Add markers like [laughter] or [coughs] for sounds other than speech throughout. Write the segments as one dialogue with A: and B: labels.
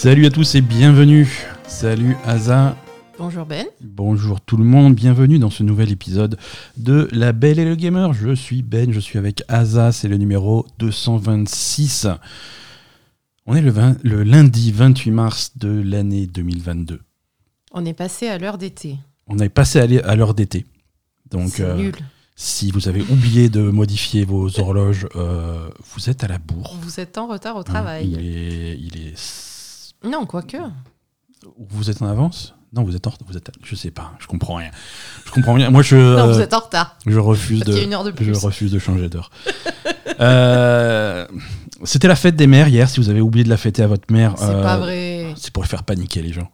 A: Salut à tous et bienvenue. Salut Aza.
B: Bonjour Ben.
A: Bonjour tout le monde, bienvenue dans ce nouvel épisode de La Belle et le Gamer. Je suis Ben, je suis avec Aza, c'est le numéro 226. On est le, 20 le lundi 28 mars de l'année 2022.
B: On est passé à l'heure d'été.
A: On est passé à l'heure d'été. Donc, euh,
B: nul.
A: si vous avez oublié de modifier vos horloges, euh, vous êtes à la bourre.
B: Vous êtes en retard au
A: Hein,
B: travail.
A: il est, il est
B: Non, quoique.
A: Vous êtes en avance? Non, vous êtes en vous êtes je sais pas, je comprends rien. Je comprends rien. Moi je
B: Non,
A: euh,
B: vous êtes en retard.
A: je refuse de
B: une heure de
A: je
B: plus.
A: refuse de changer d'heure. [laughs] Euh, c'était la fête des mères hier si vous avez oublié de la fêter à votre mère.
B: C'est
A: euh,
B: pas vrai.
A: C'est pour faire paniquer les gens.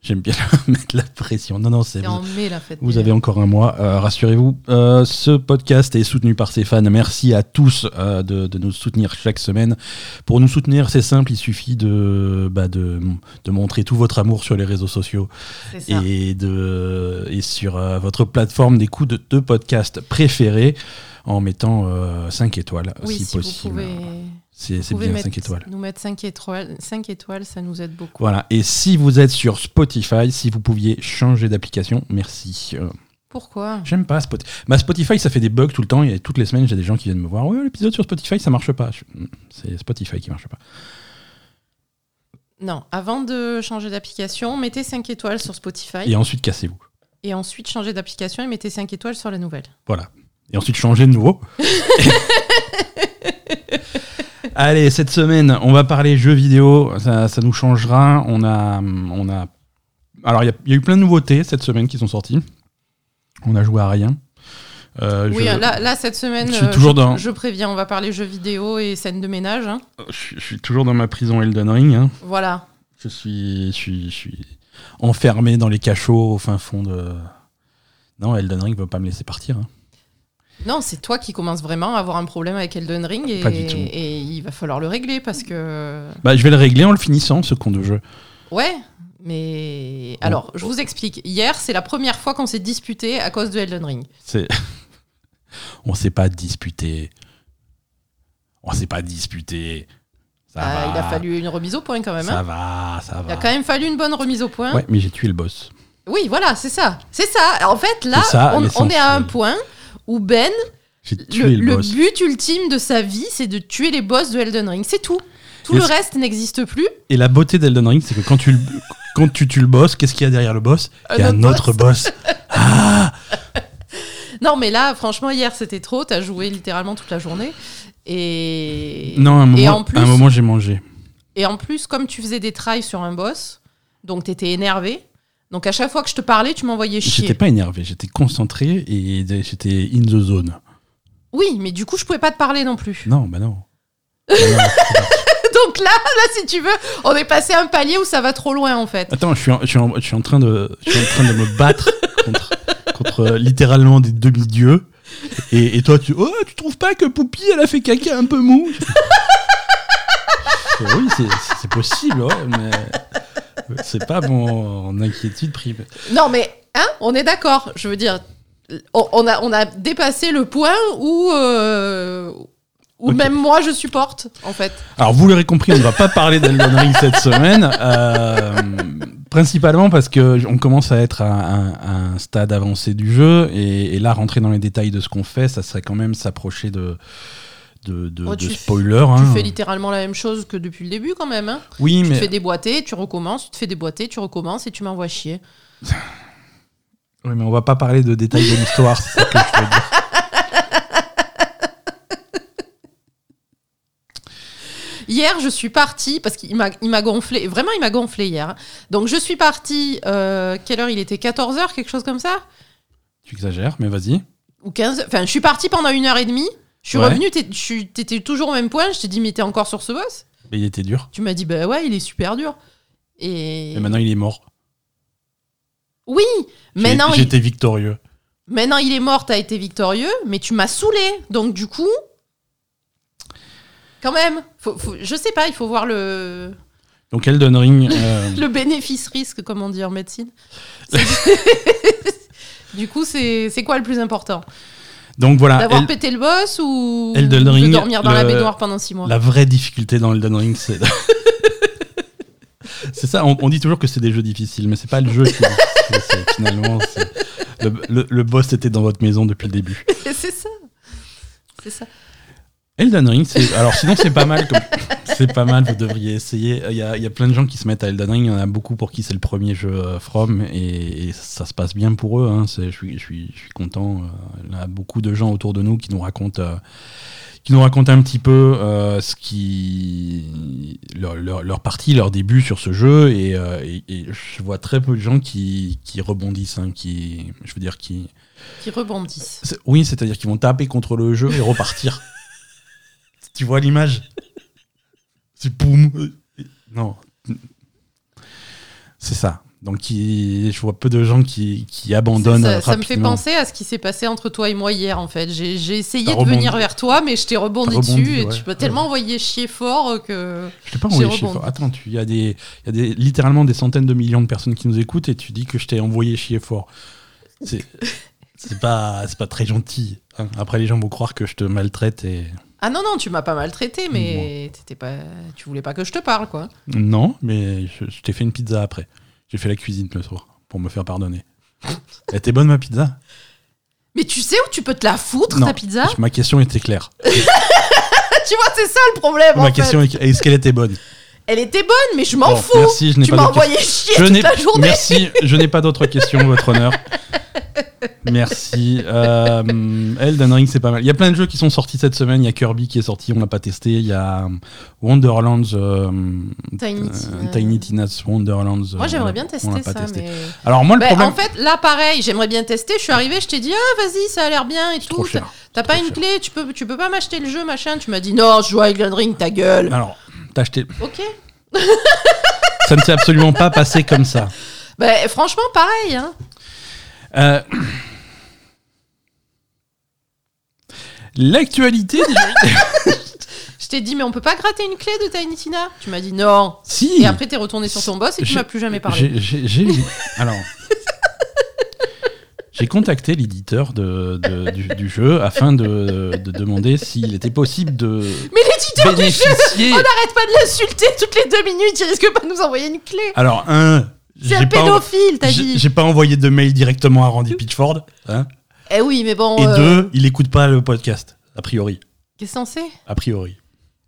A: J'aime bien [laughs] mettre la pression. Non non, c'est
B: C'est en mai la fête.
A: vous
B: des
A: avez encore un mois, euh, rassurez-vous. Euh, ce podcast est soutenu par ses fans. Merci à tous euh, de, de nous soutenir chaque semaine. Pour nous soutenir, c'est simple, il suffit de, bah, de, de montrer tout votre amour sur les réseaux sociaux
B: ça.
A: et, de, et sur votre plateforme d'écoute de, de podcast préférée en mettant 5 étoiles,
B: oui,
A: si,
B: si,
A: possible.
B: vous pouvez,
A: C'est bien
B: mettre-
A: 5 étoiles.
B: nous mettre 5 étoiles. 5 étoiles, ça nous aide beaucoup.
A: Voilà. Et si vous êtes sur Spotify, si vous pouviez changer d'application, merci. Euh,
B: Pourquoi?
A: J'aime pas Spotify. Bah, Spotify, ça fait des bugs tout le temps. Et toutes les semaines, j'ai des gens qui viennent me voir. Ouais, l'épisode sur Spotify, ça marche pas. Hmm, C'est Spotify qui marche pas.
B: Non, avant de changer d'application, mettez 5 étoiles sur Spotify
A: Et ensuite, cassez-vous.
B: et ensuite changez d'application et mettez 5 étoiles sur la nouvelle.
A: Voilà. Et ensuite, changez de nouveau. [laughs] Allez, cette semaine, on va parler jeux vidéo. Ça, ça nous changera. On a. On a... Alors, il y, a- il y a eu plein de nouveautés cette semaine qui sont sorties. On a joué à rien. Euh,
B: Oui,
A: je-
B: là, là, cette semaine,
A: je suis
B: euh,
A: toujours
B: je,
A: dans-
B: je préviens, on va parler jeux vidéo et scènes de ménage. hein.
A: je, suis- je suis toujours dans ma prison Elden Ring. hein.
B: Voilà.
A: Je suis, je suis, je suis enfermé dans les cachots au fin fond de. Non, Elden Ring veut pas me laisser partir. hein.
B: Non, c'est toi qui commences vraiment à avoir un problème avec Elden Ring et,
A: Pas du tout.
B: et il va falloir le régler parce que.
A: Bah, je vais le régler en le finissant, ce con de jeu.
B: Ouais, mais. Alors, je vous explique. Hier, c'est la première fois qu'on s'est disputé à cause de Elden Ring.
A: C'est. [laughs] On s'est pas disputé. On s'est pas disputé. Ça
B: Ah,
A: va.
B: il a fallu une remise au point quand même.
A: Ça
B: hein.
A: va, ça
B: il a quand même fallu une bonne remise au point.
A: Ouais, mais j'ai tué le boss.
B: Oui, voilà, c'est ça. C'est ça. En fait, là,
A: C'est ça,
B: on, on est à un point où Ben, le, but ultime de sa vie, c'est de tuer les boss de Elden Ring. C'est tout. Tout
A: Et
B: le reste n'existe plus.
A: Et la beauté d'Elden Ring, c'est que quand tu, quand tu tues le boss, qu'est-ce qu'il y a derrière le boss Il y a
B: Un
A: autre boss. [laughs] Ah [laughs]
B: Non, mais là, franchement, hier, c'était trop. T'as joué littéralement toute la journée. Et.
A: Non, à un moment, moment j'ai mangé.
B: Et en plus, comme tu faisais des trails sur un boss, donc t'étais énervé. Donc à chaque fois que je te parlais, tu m'envoyais chier.
A: J'étais pas énervé, j'étais concentré et j'étais in the zone.
B: Oui, mais du coup, je pouvais pas te parler non plus.
A: Non, bah non. [laughs] Bah non.
B: Donc là, là, si tu veux, on est passé un palier où ça va trop loin en fait.
A: Attends, je suis, en, je, suis en, je suis en train de, je suis en train de me battre [laughs] contre, contre euh, littéralement des demi-dieux. Et, et toi, tu, oh, tu trouves pas que Poupie, elle a fait caca un peu mou? [laughs] Oui, c'est- c'est possible, ouais, mais c'est pas mon inquiétude privée.
B: Non, mais hein, on est d'accord. Je veux dire, on, a, on a dépassé le point où, euh, même moi je supporte en fait.
A: Alors, vous l'aurez compris, on ne va pas parler d'Elden Ring cette semaine. euh, principalement parce que on commence à être à un, à un stade avancé du jeu. Et, et là, rentrer dans les détails de ce qu'on fait, ça serait quand même s'approcher de, de, de,
B: Oh,
A: de
B: tu-
A: hein.
B: fais littéralement la même chose que depuis le début quand même. Hein.
A: Oui,
B: Tu te
A: mais.
B: fais déboîter, tu recommences, tu te fais déboîter, tu recommences et tu m'envoies chier. [laughs]
A: Oui, mais on va pas parler de détails de l'histoire. c'est ça que je veux dire. [laughs]
B: Hier, je suis partie, parce qu'il m'a, il m'a gonflé, vraiment il m'a gonflé hier. hein. Donc je suis partie, euh, quelle heure il était 14h, quelque chose comme ça?
A: Tu exagères, mais vas-y.
B: Ou 15 Enfin, je suis partie pendant une heure et demie. Je suis
A: Ouais.
B: suis- t'étais toujours au même point. Je t'ai dit, mais t'es encore sur ce boss
A: Mais il était dur.
B: Tu m'as dit, bah ouais, il est super dur. Et,
A: Et maintenant, il est mort.
B: oui, maintenant il...
A: J'étais victorieux.
B: maintenant il est mort, t'as été victorieux, mais tu m'as saoulé. Donc du coup, quand même, faut, faut- je sais pas, il faut voir le,
A: Donc, Elden Ring. [laughs] euh,
B: le bénéfice-risque, comme on dit en médecine. [laughs] Du coup, c'est c'est quoi le plus important?
A: Donc voilà.
B: D'avoir pété le boss ou
A: Elden
B: de dormir dans la baignoire pendant six mois?
A: La vraie difficulté dans Elden Ring, c'est. [laughs] C'est ça, on, on dit toujours que c'est des jeux difficiles, mais c'est pas le jeu qui est Finalement, le, le- le boss était dans votre maison depuis le début. [laughs]
B: c'est ça. C'est ça.
A: Elden Ring, c'est. Alors sinon, c'est pas mal. Comme... [laughs] C'est pas mal, vous devriez essayer. Il y, a, il y a plein de gens qui se mettent à Elden Ring. Il y en a beaucoup pour qui c'est le premier jeu euh, From et, et ça se passe bien pour eux. hein. Je suis, je suis, je suis content. euh, Il y a beaucoup de gens autour de nous qui nous racontent. euh, qui nous racontent un petit peu euh, ce qui leur, leur, leur partie, leur début sur ce jeu et, euh, et- et je vois très peu de gens qui, qui rebondissent, hein, qui, je veux dire qui,
B: Qui rebondissent.
A: Oui, c'est-à-dire qu'ils vont taper contre le jeu et repartir. Tu vois l'image C'est boum Non. C'est ça. Donc, il- je vois peu de gens qui, qui abandonnent
B: ça, ça me fait penser à ce qui s'est passé entre toi et moi hier, en fait. J'ai j'ai essayé de
A: rebondi.
B: venir vers toi, mais je t'ai rebondi, dessus et tu m'as tellement envoyé chier fort que.
A: Je t'ai pas envoyé chier fort. Attends, tu- il y a, des, y a des, littéralement des centaines de millions de personnes qui nous écoutent et tu dis que je t'ai envoyé chier fort. C'est [laughs] c'est pas, c'est pas très gentil. hein. Après, les gens vont croire que je te maltraite et.
B: Ah non, non, tu m'as pas maltraité, mais t'étais pas... tu voulais pas que je te parle, quoi.
A: Non, mais je, je t'ai fait une pizza après. J'ai fait la cuisine le soir pour me faire pardonner. [laughs] Elle était bonne ma pizza?
B: Mais tu sais où tu peux te la foutre,
A: Non.
B: ta pizza?
A: Ma question était claire. [laughs]
B: Tu vois, c'est ça le problème, en
A: Ma
B: fait.
A: question est est-ce qu'elle était bonne?
B: Elle était bonne, mais je m'en
A: Bon,
B: fous
A: Merci, je n'ai
B: Tu
A: pas
B: m'as
A: d'autres
B: envoyé chier
A: Je n'ai
B: toute la journée
A: Merci, je n'ai pas d'autres questions, votre honneur. [laughs] Merci. Euh, Elden Ring, c'est pas mal. Il y a plein de jeux qui sont sortis cette semaine. Il y a Kirby qui est sorti, on l'a pas testé. Il y a euh, Wonderlands, euh,
B: Tiny Tina.
A: Tiny Tina's Wonderlands.
B: Moi, j'aimerais bien tester ça,
A: testé.
B: mais...
A: Alors moi, le
B: Bah,
A: problème,
B: en fait, là, pareil, j'aimerais bien tester. Je suis arrivée, je t'ai dit, ah, vas-y, ça a l'air bien et tout. T'as pas une
A: cher.
B: clé, tu peux, tu peux pas m'acheter le jeu, machin. Tu m'as dit, non, je joue à Elden Ring, ta gueule.
A: alors, t'as acheté.
B: Ok.
A: Ça ne s'est absolument pas passé comme ça.
B: Bah, franchement, pareil. Hein.
A: Euh, [clears throat] L'actualité des [laughs]
B: Je t'ai dit, mais on peut pas gratter une clé de Tiny Tina? Tu m'as dit non.
A: Si
B: Et après, t'es retourné sur ton boss et tu m'as plus jamais parlé.
A: J'ai- alors j'ai contacté l'éditeur de, de- du, du jeu afin de, de demander s'il était possible de
B: Mais l'éditeur du jeu, on n'arrête pas de l'insulter toutes les deux minutes. Il risque pas de nous envoyer une clé.
A: Alors un,
B: C'est un pédophile, t'as dit.
A: J'ai pas envoyé de mail directement à Randy Pitchford. hein.
B: Eh oui, mais bon.
A: Et
B: euh,
A: deux, il écoute pas le podcast a priori.
B: Qu'est-ce qu'on sait
A: A priori.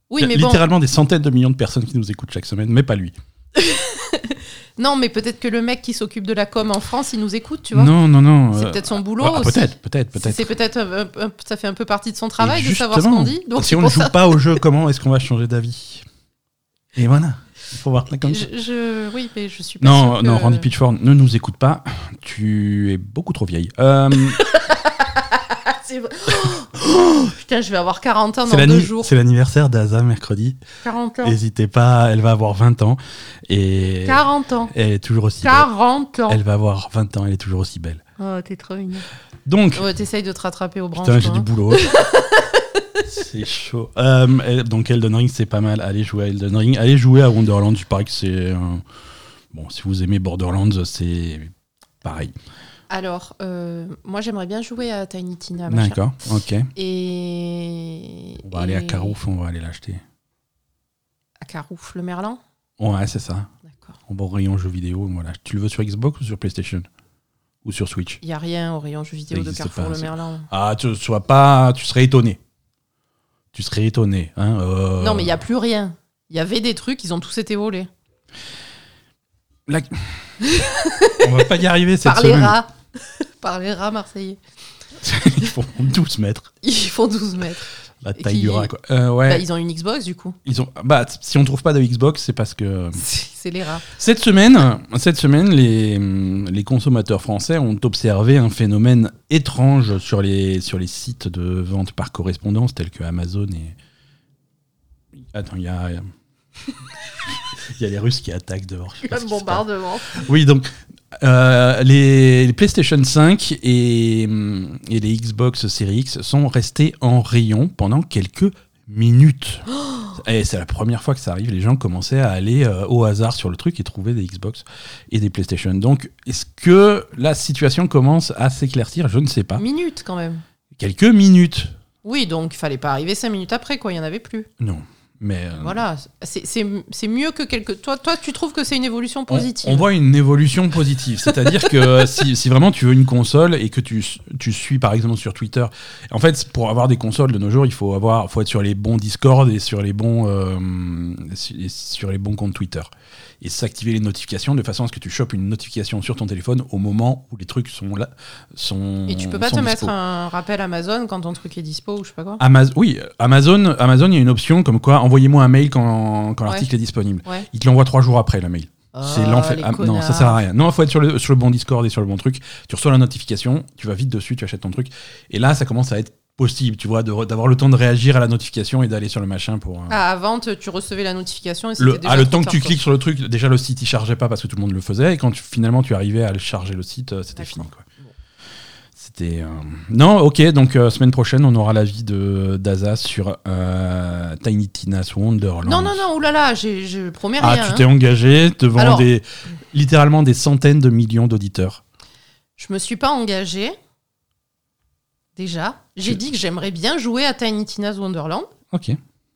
B: Oui,
A: Il y a
B: mais bon.
A: littéralement des centaines de millions de personnes qui nous écoutent chaque semaine, mais pas lui. [laughs]
B: Non, mais peut-être que le mec qui s'occupe de la com en France, il nous écoute, tu vois.
A: Non, non, non.
B: C'est
A: euh,
B: peut-être son boulot
A: ah,
B: aussi.
A: Peut-être, peut-être, peut-être.
B: C'est peut-être ça fait un peu partie de son travail de savoir ce qu'on dit. Donc
A: si on ne joue
B: ça.
A: pas au jeu, comment est-ce qu'on va changer d'avis? Et voilà. Il faut voir ça comme ça.
B: Je, oui, mais je suis pas
A: Non,
B: sûre
A: non,
B: que-
A: Randy Pitchford, ne nous écoute pas. Tu es beaucoup trop vieille. Euh. [laughs]
B: Oh, putain, je vais avoir 40 ans dans deux jours.
A: c'est l'anniversaire d'Aza mercredi.
B: 40 ans.
A: N'hésitez pas, elle va avoir 20 ans. Et
B: 40 ans.
A: elle est toujours aussi belle.
B: 40 ans.
A: Elle va avoir 20 ans, elle est toujours aussi belle.
B: Oh, t'es trop mignon.
A: Donc,
B: Ouais, t'essayes de te rattraper aux branches.
A: putain, j'ai du boulot. [laughs] c'est chaud. Euh, donc Elden Ring, c'est pas mal. Allez jouer à Elden Ring. Allez jouer à Wonderland. Je parie que c'est... un- Bon, si vous aimez Borderlands, c'est pareil.
B: Alors, euh, moi, j'aimerais bien jouer à Tiny Tina.
A: D'accord, ok.
B: Et.
A: On va aller à Carouf, on va aller l'acheter.
B: À Carouf, le Merlan
A: Ouais, c'est ça.
B: D'accord.
A: En bon rayon jeux vidéo, voilà. Tu le veux sur Xbox ou sur PlayStation? Ou sur Switch?
B: Il n'y a rien au rayon jeux vidéo de Carrefour
A: pas,
B: le Merlan.
A: Ah, tu sois pas, tu serais étonné. Tu serais étonné, hein. euh,
B: Non, mais il n'y a plus rien. Il y avait des trucs, ils ont tous été volés.
A: la- [laughs] on va pas y arriver cette
B: Par les
A: semaine.
B: rats. [laughs] Par les rats marseillais. [laughs]
A: Ils font 12 mètres.
B: Ils font 12 mètres.
A: La taille
B: qui-
A: du rat, quoi. Euh, ouais.
B: Bah, ils ont une Xbox, du coup.
A: ils ont... bah, si on trouve pas de Xbox, c'est parce que. [laughs]
B: C'est les rats.
A: Cette semaine, cette semaine les, les consommateurs français ont observé un phénomène étrange sur les, sur les sites de vente par correspondance tels que Amazon et. Attends, il y a. [laughs] Il y a les Russes qui attaquent dehors. passe.
B: bombardement.
A: Oui, donc euh, les, les PlayStation 5 et, et les Xbox Series X sont restés en rayon pendant quelques minutes. Et c'est la première fois que ça arrive. Les gens commençaient à aller euh, au hasard sur le truc et trouver des Xbox et des PlayStation. Donc, est-ce que la situation commence à s'éclaircir? Je ne sais pas.
B: Minutes, quand même.
A: Quelques minutes.
B: Oui, donc il fallait pas arriver 5 minutes après, quoi. Il y en avait plus.
A: Non. Mais euh,
B: Voilà, c'est- mieux que quelque. Toi, toi, tu trouves que c'est une évolution
A: on,
B: positive
A: on voit une évolution positive. C'est-à-dire que [laughs] si, si vraiment tu veux une console et que tu, tu suis par exemple sur Twitter, en fait, pour avoir des consoles de nos jours, il faut, avoir, faut être sur les bons Discord et sur les bons, euh, et sur les bons comptes Twitter. Et s'activer les notifications de façon à ce que tu chopes une notification sur ton téléphone au moment où les trucs sont là. Sont,
B: Et tu peux pas te
A: dispo.
B: mettre un rappel Amazon quand ton truc est dispo ou je sais pas quoi
A: Amaz- oui, Amazon, Amazon, il y a une option comme quoi envoyez-moi un mail quand, quand l'article est disponible.
B: Ouais.
A: Il te l'envoie trois jours après, le mail. C'est
B: Oh,
A: l'enfer. Ah, non, ça sert à rien. Non, il faut être sur le, sur le bon Discord et sur le bon truc. Tu reçois la notification, tu vas vite dessus, tu achètes ton truc. Et là, ça commence à être possible, tu vois, d'avoir le temps de réagir à la notification et d'aller sur le machin pour. euh,
B: Ah, avant, tu recevais la notification et
A: le,
B: déjà
A: ah, le temps que tu cliques sur le truc, déjà le site il chargeait pas parce que tout le monde le faisait. Et quand tu- finalement tu arrivais à le charger le site, euh, c'était fini. Quoi. C'était. euh, Non, ok, donc euh, semaine prochaine, on aura l'avis de d'Aza sur euh, Tiny Tina's Wonderland.
B: Non, non, non, oulala, je promets
A: Ah,
B: rien.
A: tu
B: hein.
A: t'es engagé devant
B: Alors-
A: des littéralement des centaines de millions d'auditeurs.
B: Je me suis pas engagée. Déjà. J'ai dit que j'aimerais bien jouer à Tiny Tina's Wonderland.
A: Ok.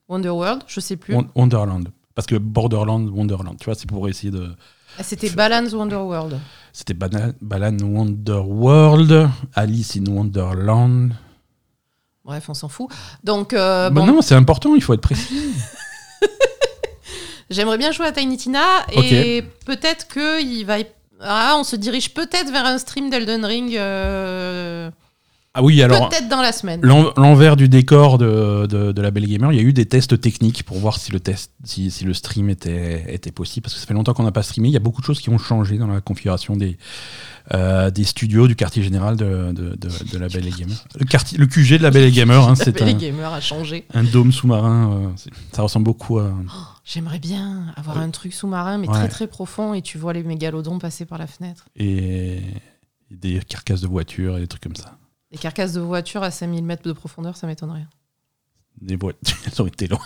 B: Wonderworld, je sais plus.
A: Won- Wonderland. Parce que Borderland, Wonderland, tu vois, c'est pour essayer de.
B: Ah, C'était Balan's Wonderworld.
A: C'était Bana- Balan Wonderworld, Alice in Wonderland.
B: Bref, on s'en fout. Donc, euh,
A: Bah
B: bon,
A: non, c'est important, il faut être précis. [laughs]
B: j'aimerais bien jouer à Tiny Tina et peut-être que il va. Ah, on se dirige peut-être vers un stream d'Elden Ring. euh,
A: Ah oui, alors.
B: peut-être dans la semaine.
A: l'en- L'envers du décor de, de, de la Belle Gamer, il y a eu des tests techniques pour voir si le test, si, si le stream était, était possible, parce que ça fait longtemps qu'on n'a pas streamé. Il y a beaucoup de choses qui ont changé dans la configuration des, euh, des studios du quartier général de, de, la Belle Gamer. Le, quartier, le QG de la Belle Gamer, hein, [laughs] c'est
B: Les
A: un,
B: gamers a changé.
A: un dôme sous-marin. euh, ça ressemble beaucoup à.
B: J'aimerais bien avoir
A: Ouais.
B: un truc sous-marin, mais
A: Ouais.
B: très très profond, et tu vois les mégalodons passer par la fenêtre.
A: Et des carcasses de voitures et des trucs comme ça.
B: Les carcasses de voitures à 5000 mètres de profondeur, ça m'étonnerait.
A: Des voitures, [laughs] elles ont été loin.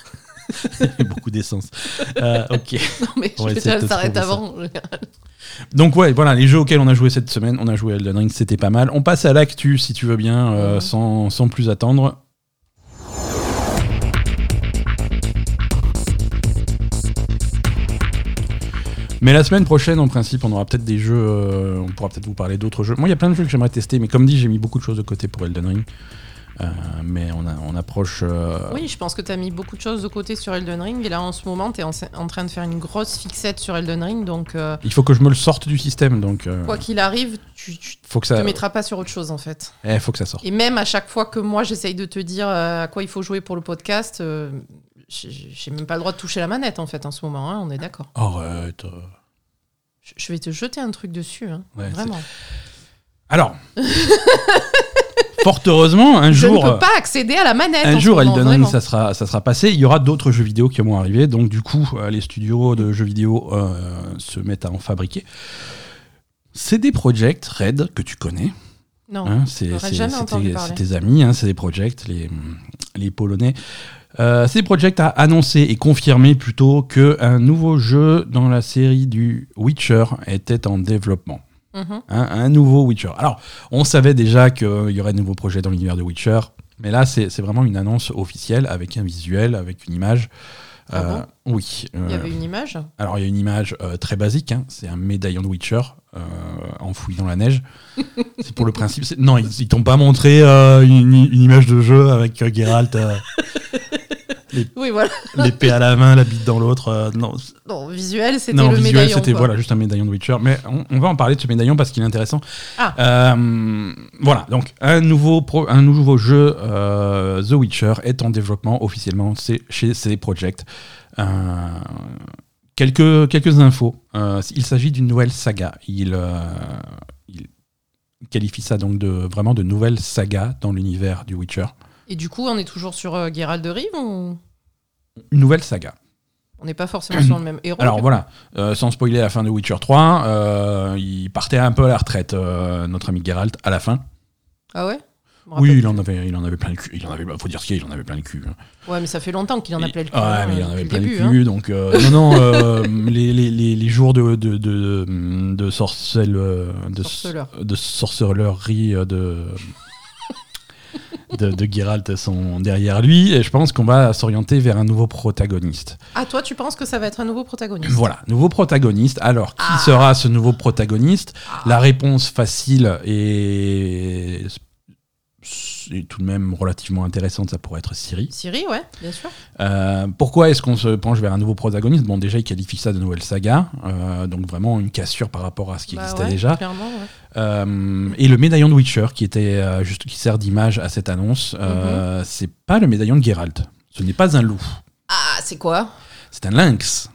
A: [laughs] Beaucoup d'essence. Euh, ok. [laughs]
B: Non, mais je ça s'arrête avant. en général.
A: Donc ouais, voilà, les jeux auxquels on a joué cette semaine, on a joué à Elden Ring, c'était pas mal. On passe à l'actu, si tu veux bien, euh, sans, sans plus attendre. Mais la semaine prochaine, en principe, on aura peut-être des jeux, euh, on pourra peut-être vous parler d'autres jeux. Moi, il y a plein de jeux que j'aimerais tester, mais comme dit, j'ai mis beaucoup de choses de côté pour Elden Ring. Euh, mais on, a, on approche... euh,
B: Oui, je pense que tu as mis beaucoup de choses de côté sur Elden Ring, et là en ce moment, tu es en, en train de faire une grosse fixette sur Elden Ring, donc euh,
A: Il faut que je me le sorte du système, donc... euh,
B: quoi qu'il arrive, tu, tu
A: faut que
B: te
A: ça...
B: mettras pas sur autre chose en fait.
A: Eh, faut que ça sorte.
B: Et même à chaque fois que moi j'essaye de te dire euh, à quoi il faut jouer pour le podcast, euh, j'ai même pas le droit de toucher la manette en fait en ce moment, hein, on est d'accord.
A: Arrête. euh.
B: Je- Je vais te jeter un truc dessus, hein,
A: Ouais,
B: vraiment. [laughs]
A: Alors, fort heureusement, un
B: Je
A: jour,
B: ne peux pas accéder à la manette.
A: un jour
B: moment,
A: Elden Ring, ça sera, ça sera passé. Il y aura d'autres jeux vidéo qui vont arriver. Donc, du coup, euh, les studios de jeux vidéo euh, se mettent à en fabriquer. CD Projekt Red, que tu connais,
B: Non,
A: hein, c'est c'est- c'est tes, c'est amis, hein, CD Projekt, les, les Polonais. Euh, CD Projekt a annoncé et confirmé plutôt qu'un nouveau jeu dans la série du Witcher était en développement.
B: Mhm.
A: un, un nouveau Witcher. Alors, on savait déjà qu'il y aurait de nouveaux projets dans l'univers de Witcher, mais là, c'est vraiment une annonce officielle avec un visuel, avec une image.
B: Ah
A: Euh, oui.
B: Il y
A: euh,
B: avait une image.
A: Alors, il y a une image euh, très basique, hein, c'est un médaillon de Witcher euh, enfoui dans la neige. [laughs] c'est pour le principe. Non, ils, ils t'ont pas montré euh, une, une image de jeu avec euh, Geralt, euh,
B: Oui, voilà. [laughs]
A: l'épée à la main, la bite dans l'autre. euh, non,
B: Non, visuel, c'était
A: non,
B: le
A: visuel,
B: médaillon.
A: c'était
B: quoi.
A: voilà, juste un médaillon de Witcher. Mais on, on va en parler de ce médaillon parce qu'il est intéressant.
B: Ah.
A: Euh, voilà, donc un nouveau, pro- un nouveau jeu, euh, The Witcher, est en développement officiellement c'est chez CD Projekt. Quelques, quelques infos. Il s'agit d'une nouvelle saga. Il, il qualifie ça donc de vraiment de nouvelle saga dans l'univers du Witcher.
B: Et du coup, on est toujours sur euh, Geralt de Rive ou?
A: Une nouvelle saga.
B: on n'est pas forcément sur le même héros
A: Alors voilà, euh, sans spoiler la fin de Witcher 3, euh, il partait un peu à la retraite, euh, notre ami Geralt, à la fin.
B: Ah ouais?
A: Oui, il en avait, il en avait plein le cul. Il en avait, faut dire ce qu'il y a, il en avait plein le cul. hein.
B: Ouais, mais ça fait longtemps qu'il en a plein le cul.
A: Ouais, mais il en avait
B: le
A: plein le cul. Donc, [laughs] non, non, les, jours de, de, de, de, sorcellerie, de. De, de Geralt sont derrière lui. Et je pense qu'on va s'orienter vers un nouveau protagoniste.
B: Ah, toi, tu penses que ça va être un nouveau protagoniste?
A: Voilà, nouveau protagoniste. Alors, qui
B: Ah.
A: sera ce nouveau protagoniste?
B: Ah.
A: La réponse facile et est tout de même relativement intéressante, ça pourrait être Siri.
B: Siri, ouais, bien sûr.
A: Euh, pourquoi est-ce qu'on se penche vers un nouveau protagoniste? Bon, déjà, il qualifie ça de nouvelle saga, euh, donc vraiment une cassure par rapport à ce qui
B: Bah
A: existait
B: ouais,
A: déjà.
B: Clairement, ouais.
A: Euh, et le médaillon de Witcher, qui était juste qui sert d'image à cette annonce,
B: Mhm.
A: euh, c'est pas le médaillon de Geralt. Ce n'est pas un loup,
B: Ah, c'est quoi?
A: C'est un lynx.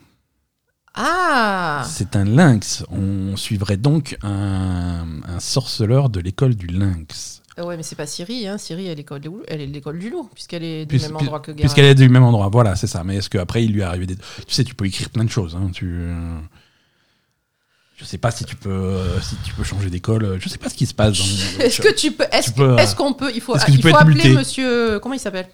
B: Ah
A: C'est un lynx. On suivrait donc un, un sorceleur de l'école du lynx.
B: Euh, Ouais, mais c'est pas Siri, hein. Siri, elle est l'école du loup, elle est l'école du loup, puisqu'elle est du
A: Puis-
B: même endroit que Geralt.
A: Puisqu'elle est du même endroit, voilà, c'est ça. Mais est-ce qu'après, il lui est arrivé des. Tu sais, tu peux écrire plein de choses. Hein. Tu... Je sais pas si tu peux, euh, si tu peux changer d'école. Je sais pas ce qui se passe dans [laughs]
B: Est-ce que tu peux. Est-ce
A: euh,
B: qu'on peut. Il faut, il faut appeler
A: muté
B: monsieur. Comment il s'appelle?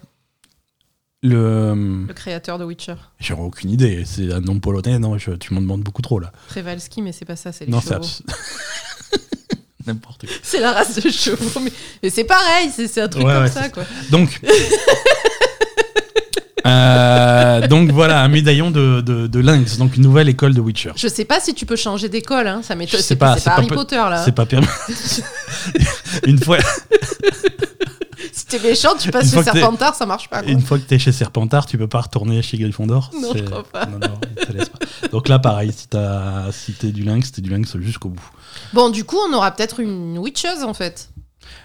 A: Le.
B: Le créateur de Witcher.
A: J'aurais aucune idée. C'est un nom polonais. Non, je- tu m'en demandes beaucoup trop là.
B: Prévalski, mais c'est pas ça, c'est les
A: Non, c'est [laughs] n'importe quoi.
B: C'est la race de chevaux. Mais, mais c'est pareil, c'est un truc
A: Ouais,
B: comme
A: ouais,
B: ça, quoi.
A: Donc. [laughs] euh, donc voilà, un médaillon de, de, de lynx, donc une nouvelle école de Witcher.
B: Je sais pas si tu peux changer d'école, hein. Ça m'étonne. C'est
A: pas,
B: pas, Harry Potter, là.
A: C'est pas permis. [laughs] une fois,
B: Si t'es méchant, tu passes chez Serpentard, ça marche pas, quoi.
A: une fois que t'es chez Serpentard, tu peux pas retourner chez Gryffondor.
B: Non, je crois pas.
A: Non, non, pas. Donc là, pareil, si t'es du lynx, t'es du lynx jusqu'au bout.
B: Bon, du coup, on aura peut-être une Witcheuse, en fait.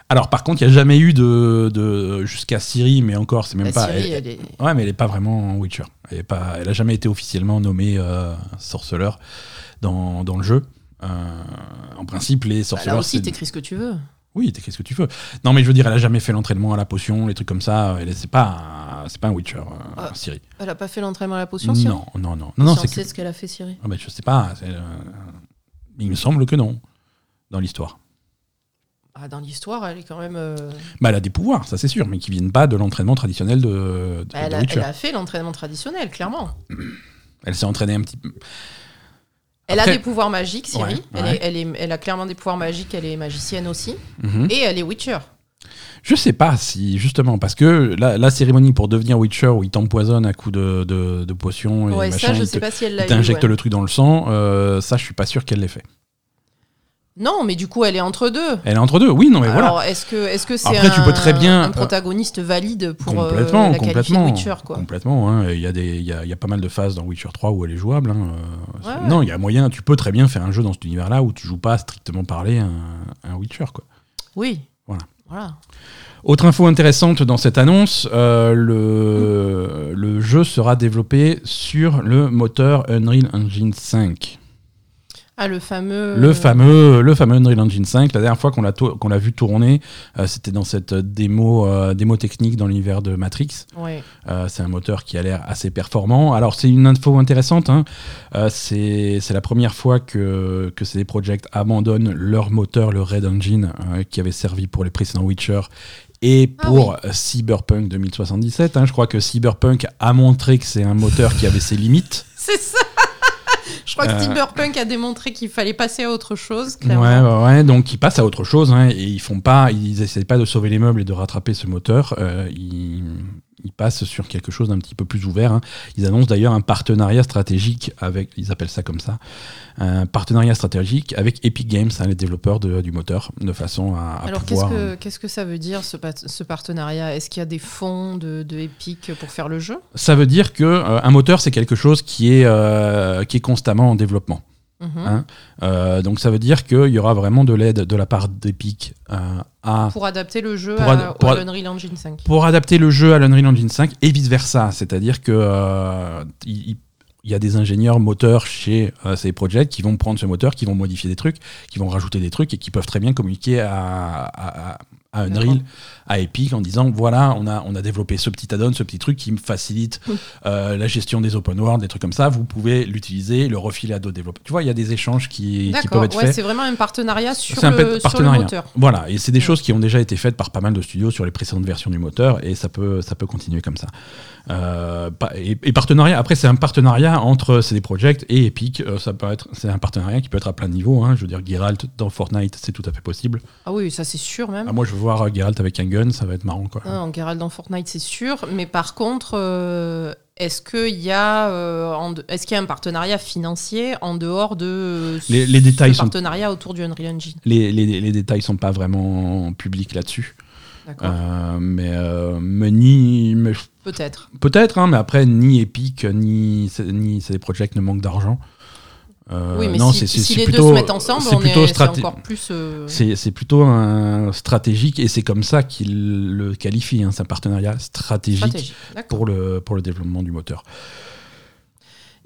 A: Alors par contre, il n'y a jamais eu de, de jusqu'à Siri, mais encore, c'est même
B: La
A: pas.
B: Siri,
A: elle-
B: elle est.
A: Ouais, mais elle est pas vraiment en Witcher. Elle est pas, elle a jamais été officiellement nommée euh, sorceleur dans, dans le jeu. Euh, en principe, les
B: Bah,
A: sorceleurs.
B: là aussi, t'écris ce que tu veux.
A: Oui, t'écris ce que tu veux. Non, mais je veux dire, elle a jamais fait l'entraînement à la potion, les trucs comme ça. Elle est- c'est pas, un- c'est pas un Witcher, euh,
B: Ah,
A: Siri.
B: Elle a pas fait l'entraînement à la potion, Siri
A: Non, non, non, non, non, c'est que.
B: ce qu'elle a fait, Siri.
A: Ah, bah, je sais pas. euh, Il me semble que non, dans l'histoire.
B: Ah, dans l'histoire, elle est quand même. euh,
A: Bah, elle a des pouvoirs, ça c'est sûr, mais qui viennent pas de l'entraînement traditionnel de, de-
B: bah, elle,
A: de
B: a,
A: Witcher.
B: elle a fait l'entraînement traditionnel, clairement. [clears throat]
A: Elle s'est entraînée un petit peu.
B: Elle
A: Après-
B: a des pouvoirs magiques, Siri.
A: Ouais,
B: Elle,
A: ouais.
B: Est, elle, est, elle a clairement des pouvoirs magiques, elle est magicienne aussi.
A: Mhm.
B: Et elle est Witcher.
A: Je sais pas si, justement, parce que la, la cérémonie pour devenir Witcher où il t'empoisonne à coups de, de, de potions et
B: Ouais,
A: machin,
B: ça, je sais
A: te-
B: pas si elle l'a
A: t'injecte
B: ouais.
A: le truc dans le sang, euh, ça je suis pas sûr qu'elle l'ait fait.
B: Non, mais du coup, elle est entre deux.
A: Elle est entre deux, oui, non mais voilà.
B: Est-ce que est-ce que c'est
A: Après,
B: un,
A: tu peux très bien,
B: un protagoniste valide pour euh,
A: complètement,
B: la de
A: complètement,
B: Witcher, quoi?
A: complètement. hein. Il y a des, il y a, il y a pas mal de phases dans Witcher 3 où elle est jouable. hein. Euh,
B: Ouais,
A: Non, il y a moyen. Tu peux très bien faire un jeu dans cet univers-là où tu joues pas strictement parler un, un Witcher, quoi.
B: Oui.
A: Voilà.
B: Voilà.
A: Autre info intéressante dans cette annonce, euh, le, le jeu sera développé sur le moteur Unreal Engine 5.
B: Ah, le fameux.
A: Le fameux, le fameux Unreal Engine 5. La dernière fois qu'on l'a qu'on l'a vu tourner, euh, c'était dans cette démo, euh, démo technique dans l'univers de Matrix.
B: Ouais.
A: Euh, c'est un moteur qui a l'air assez performant. Alors, c'est une info intéressante. hein. Euh, c'est c'est la première fois que, que CD Projekt abandonne leur moteur, le Red Engine, euh, qui avait servi pour les précédents Witcher et
B: Ah
A: pour euh, Cyberpunk 2077. hein. Je crois que Cyberpunk a montré que c'est un moteur qui avait ses limites. [laughs]
B: C'est ça Je crois que
A: Euh,
B: Cyberpunk a démontré qu'il fallait passer à autre chose,
A: Ouais,
B: clairement.
A: ouais, ouais. Donc ils passent à autre chose hein, et ils font pas, ils essaient pas de sauver les meubles et de rattraper ce moteur. euh, ils, ils passent sur quelque chose d'un petit peu plus ouvert. hein. Ils annoncent d'ailleurs un partenariat stratégique avec, ils appellent ça comme ça, un partenariat stratégique avec Epic Games, hein, les développeurs de- du moteur, de façon à, à
B: Alors, qu'est-ce que, qu'est-ce que ça veut dire, ce, partenariat? Est-ce qu'il y a des fonds de, de Epic pour faire le jeu?
A: Ça veut dire que euh, un moteur c'est quelque chose qui est euh, qui est constamment en développement.
B: Mhm.
A: Hein Euh, donc ça veut dire qu'il y aura vraiment de l'aide de la part d'Epic euh, à
B: Pour adapter le jeu
A: Pour
B: à,
A: pour ad-
B: Unreal Engine 5.
A: pour adapter le jeu à l'Unreal Engine 5 et vice versa. C'est-à-dire que euh, il, il y a des ingénieurs moteurs chez ces projets qui vont prendre ce moteur, qui vont modifier des trucs, qui vont rajouter des trucs et qui peuvent très bien communiquer à, à, à- à Unreal, à Epic en disant voilà, on a, on a développé ce petit add-on, ce petit truc qui me facilite euh, la gestion des open world, des trucs comme ça. Vous pouvez l'utiliser, le refiler à d'autres développeurs. Tu vois, il y a des échanges qui, qui peuvent être
B: ouais,
A: faits.
B: c'est vraiment un partenariat sur,
A: C'est un
B: le, sur le moteur.
A: Voilà, et c'est des choses qui ont déjà été faites par pas mal de studios sur les précédentes versions du moteur, et ça peut, ça peut continuer comme ça. Euh, et, et partenariat, après c'est un partenariat entre CD Projekt et Epic, euh, ça peut être, c'est un partenariat qui peut être à plein de niveaux. hein. Je veux dire, Geralt dans Fortnite, c'est tout à fait possible.
B: Ah oui, ça c'est sûr même.
A: Ah, moi, je veux voir euh, Geralt avec un gun, ça va être marrant quoi.
B: Non, Geralt dans Fortnite, c'est sûr. Mais par contre, est-ce qu'il y, a, euh, est-ce qu'il y a un partenariat financier en dehors de euh,
A: Les- les détails
B: ce
A: sont-
B: partenariat autour du Unreal Engine?
A: Les, les, les détails sont pas vraiment publics là-dessus. Euh, mais, euh, mais ni. mais
B: Peut-être.
A: Peut-être, hein, mais après, ni Epic, ni, ni CD Projekt ne manquent d'argent. Euh,
B: oui, mais
A: non,
B: si,
A: c'est- c'est-
B: si
A: c'est
B: les
A: plutôt-
B: deux se mettent ensemble,
A: c'est
B: on
A: plutôt
B: est, c'est
A: straté-
B: encore plus. euh,
A: C'est c'est plutôt un stratégique et c'est comme ça qu'il le qualifie. hein, c'est un partenariat stratégique,
B: stratégique.
A: Pour le, pour le développement du moteur.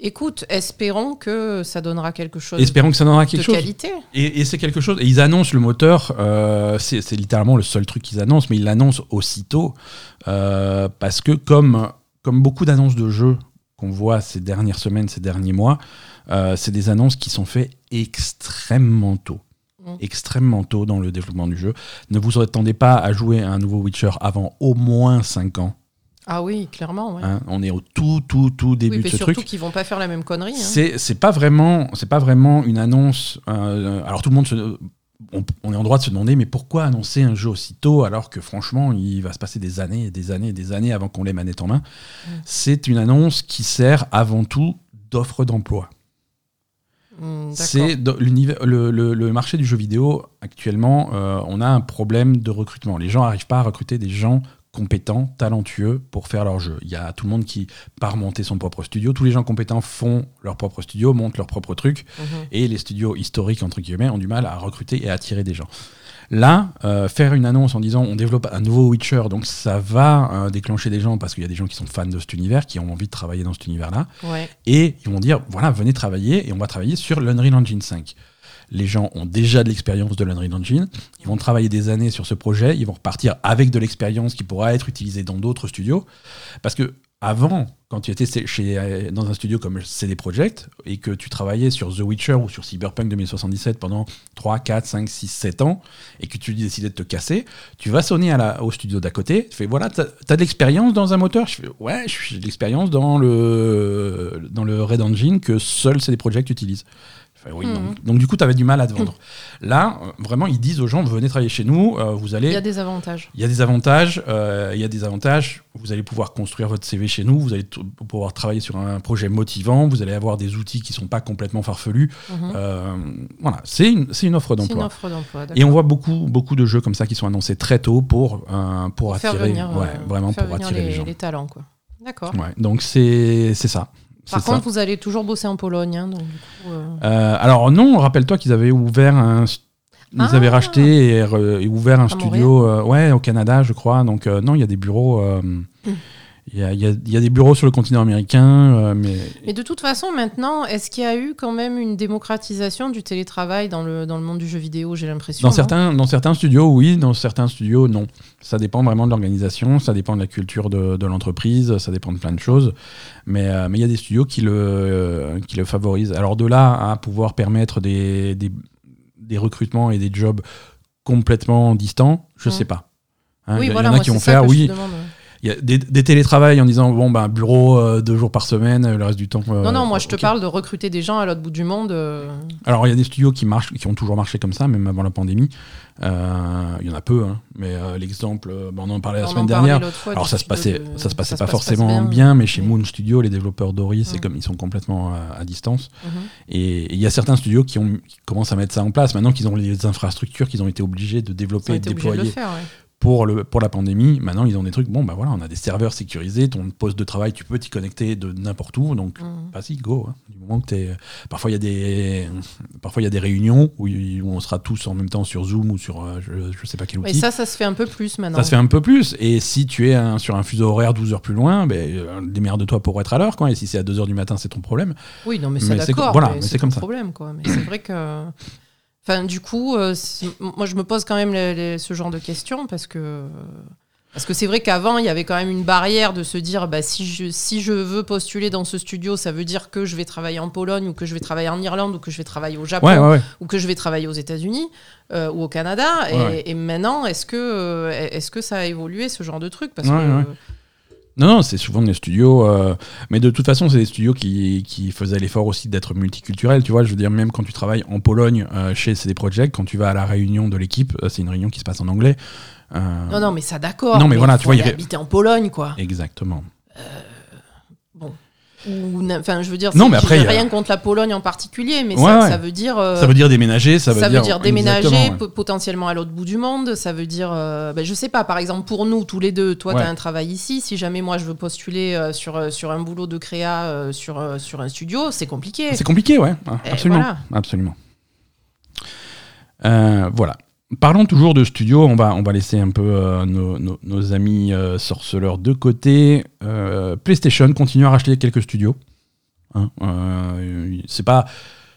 B: Écoute, espérons que ça donnera quelque chose
A: Espérons que ça donnera
B: de
A: quelque chose.
B: qualité.
A: Et, et c'est quelque chose. Et ils annoncent le moteur. euh, c'est littéralement le seul truc qu'ils annoncent, mais ils l'annoncent aussitôt euh, parce que comme comme beaucoup d'annonces de jeux qu'on voit ces dernières semaines, ces derniers mois, euh, c'est des annonces qui sont faites extrêmement tôt.
B: Mm.
A: Extrêmement tôt dans le développement du jeu. Ne vous attendez pas à jouer à un nouveau Witcher avant au moins 5 ans.
B: Ah oui, clairement. ouais.
A: hein. On est au tout, tout, tout début
B: oui,
A: de ce
B: surtout
A: truc.
B: qu'ils vont pas faire la même connerie. hein.
A: C'est c'est pas vraiment c'est pas vraiment une annonce. euh, alors tout le monde se, on, on est en droit de se demander mais pourquoi annoncer un jeu aussitôt alors que franchement il va se passer des années et des années et des années avant qu'on l'ait manette en main? C'est une annonce qui sert avant tout d'offre d'emploi.
B: D'accord.
A: C'est le- le marché du jeu vidéo actuellement, euh, on a un problème de recrutement. Les gens n'arrivent pas à recruter des gens compétents, talentueux pour faire leur jeu. Il y a tout le monde qui part monter son propre studio. Tous les gens compétents font leur propre studio, montent leur propre truc.
B: Mhm.
A: Et les studios historiques, entre guillemets, ont du mal à recruter et à attirer des gens. Là, euh, faire une annonce en disant on développe un nouveau Witcher, donc ça va euh, déclencher des gens parce qu'il y a des gens qui sont fans de cet univers, qui ont envie de travailler dans cet univers-là.
B: Ouais.
A: Et ils vont dire voilà, venez travailler et on va travailler sur l'Unreal Engine 5. Les gens ont déjà de l'expérience de l'Unreal Engine. Ils vont travailler des années sur ce projet. Ils vont repartir avec de l'expérience qui pourra être utilisée dans d'autres studios. Parce que avant, quand tu étais chez, euh, dans un studio comme CD Projekt et que tu travaillais sur The Witcher ou sur Cyberpunk 2077 pendant 3, 4, 5, 6, 7 ans et que tu décidais de te casser, tu vas sonner à au studio d'à côté. Tu fais voilà, t'as as de l'expérience dans un moteur? Je fais ouais, j'ai de l'expérience dans le, dans le Red Engine que seul CD Projekt utilise. Oui,
B: Mhm.
A: donc, donc du coup, tu avais du mal à te vendre. [laughs] Là, euh, vraiment, ils disent aux gens venez travailler chez nous, euh, vous allez.
B: Il y a des avantages.
A: Il y a des avantages, euh, il y a des avantages. Vous allez pouvoir construire votre CV chez nous, vous allez pouvoir travailler sur un projet motivant, vous allez avoir des outils qui sont pas complètement farfelus.
B: Mhm.
A: Euh, voilà, c'est une, une offre d'emploi.
B: offre d'emploi.
A: Et on voit beaucoup, beaucoup de jeux comme ça qui sont annoncés très tôt pour, pour attirer,
B: venir,
A: ouais, vraiment pour attirer
B: les,
A: les gens.
B: les talents. quoi. D'accord.
A: Ouais, donc c'est ça.
B: Par
A: ça.
B: contre, vous allez toujours bosser en Pologne. hein, donc, du coup, euh,
A: Euh, alors non, rappelle-toi qu'ils avaient ouvert un, ils
B: Ah.
A: avaient racheté et, ouvert un studio, euh, ouais, au Canada, je crois. Donc euh, non, il y a des bureaux, euh, il y, a, y y des bureaux sur le continent américain, euh, mais
B: Mais de toute façon, maintenant, est-ce qu'il y a eu quand même une démocratisation du télétravail dans le, dans le monde du jeu vidéo J'ai l'impression.
A: dans certains, dans certains studios, oui, dans certains studios, non. Ça dépend vraiment de l'organisation, ça dépend de la culture de, de l'entreprise, ça dépend de plein de choses. Mais euh, mais il y a des studios qui le, euh, qui le favorisent. Alors de là à pouvoir permettre des, des, des recrutements et des jobs complètement distants, je
B: Mm.
A: sais pas. Hein,
B: Oui,
A: il y,
B: voilà,
A: en a qui vont faire, oui,
B: demande.
A: Y a des, des télétravails en disant, bon, ben, bureau euh, deux jours par semaine, le reste du temps. euh,
B: Non, non, moi je te parle de recruter des gens à l'autre bout du monde. euh,
A: Alors, il y a des studios qui marchent, qui ont toujours marché comme ça, même avant la pandémie. Euh, Il y en a peu, hein. mais euh, l'exemple, euh, ben, on en parlait la
B: on
A: semaine dernière.
B: fois,
A: Alors ça se passait,
B: de-
A: ça se passait
B: ça
A: pas
B: se passe
A: forcément bien, mais chez. Moon Studio, les développeurs d'Ori, c'est
B: Mm.
A: comme ils sont complètement euh, à distance.
B: Mhm.
A: Et il y a certains studios qui, ont, qui commencent à mettre ça en place. Maintenant qu'ils ont les infrastructures qu'ils ont été obligés de développer et de
B: obligés de le
A: déployer
B: faire. ouais.
A: Pour, le, pour la pandémie, maintenant ils ont des trucs. Bon, bah voilà, on a des serveurs sécurisés, ton poste de travail, tu peux t'y connecter de n'importe où. Donc, vas-y, go. hein. Du moment que t'es. Parfois, il y a des. Parfois, il y a des réunions où, où on sera tous en même temps sur Zoom ou sur euh, je, je sais pas quel outil.
B: Et ça, ça se fait un peu plus maintenant.
A: Ça se fait un peu plus. Et si tu es un- sur un fuseau horaire 12 heures plus loin, ben, euh, démerde-toi pour être à l'heure. quoi. Et si c'est à 2 heures du matin, c'est ton problème.
B: Oui, non, mais,
A: c'est
B: d'accord.
A: voilà,
B: mais c'est
A: c'est comme ça.
B: problème, quoi. Mais c'est vrai que. Enfin, du coup, euh, moi, je me pose quand même les- les- ce genre de questions parce que. Parce que c'est vrai qu'avant, il y avait quand même une barrière de se dire bah, si, je, si je veux postuler dans ce studio, ça veut dire que je vais travailler en Pologne ou que je vais travailler en Irlande ou que je vais travailler au Japon
A: Ouais, ouais, ouais.
B: ou que je vais travailler aux États-Unis euh, ou au Canada. Et, et maintenant, est-ce que, euh, est-ce que ça a évolué ce genre de truc? Parce que.
A: Non, non, c'est souvent des studios. euh, mais de toute façon, c'est des studios qui, qui faisaient l'effort aussi d'être multiculturels. Tu vois, je veux dire, même quand tu travailles en Pologne euh, chez CD Projekt, quand tu vas à la réunion de l'équipe, euh, c'est une réunion qui se passe en anglais.
B: Non, non, mais ça d'accord.
A: Non, mais voilà, tu vois, il
B: en Pologne, quoi.
A: Exactement.
B: Enfin, je veux dire,
A: Non, mais après, y a-
B: rien contre la Pologne en particulier, mais
A: Ouais,
B: ça,
A: ouais.
B: ça veut dire. euh,
A: Ça veut dire déménager, ça veut
B: ça
A: dire.
B: veut dire déménager
A: ouais.
B: potentiellement à l'autre bout du monde. Ça veut dire, euh, ben, je sais pas, par exemple pour nous tous les deux, toi tu as un travail ici. Si jamais moi je veux postuler euh, sur, sur un boulot de créa sur, sur un studio, c'est compliqué.
A: C'est compliqué, ouais. Absolument.
B: voilà.
A: Absolument. Voilà. Parlons toujours de studio. On va, on va laisser un peu euh, nos, amis euh, sorceleurs de côté. Euh, PlayStation continue à racheter quelques studios. Hein, c'est pas,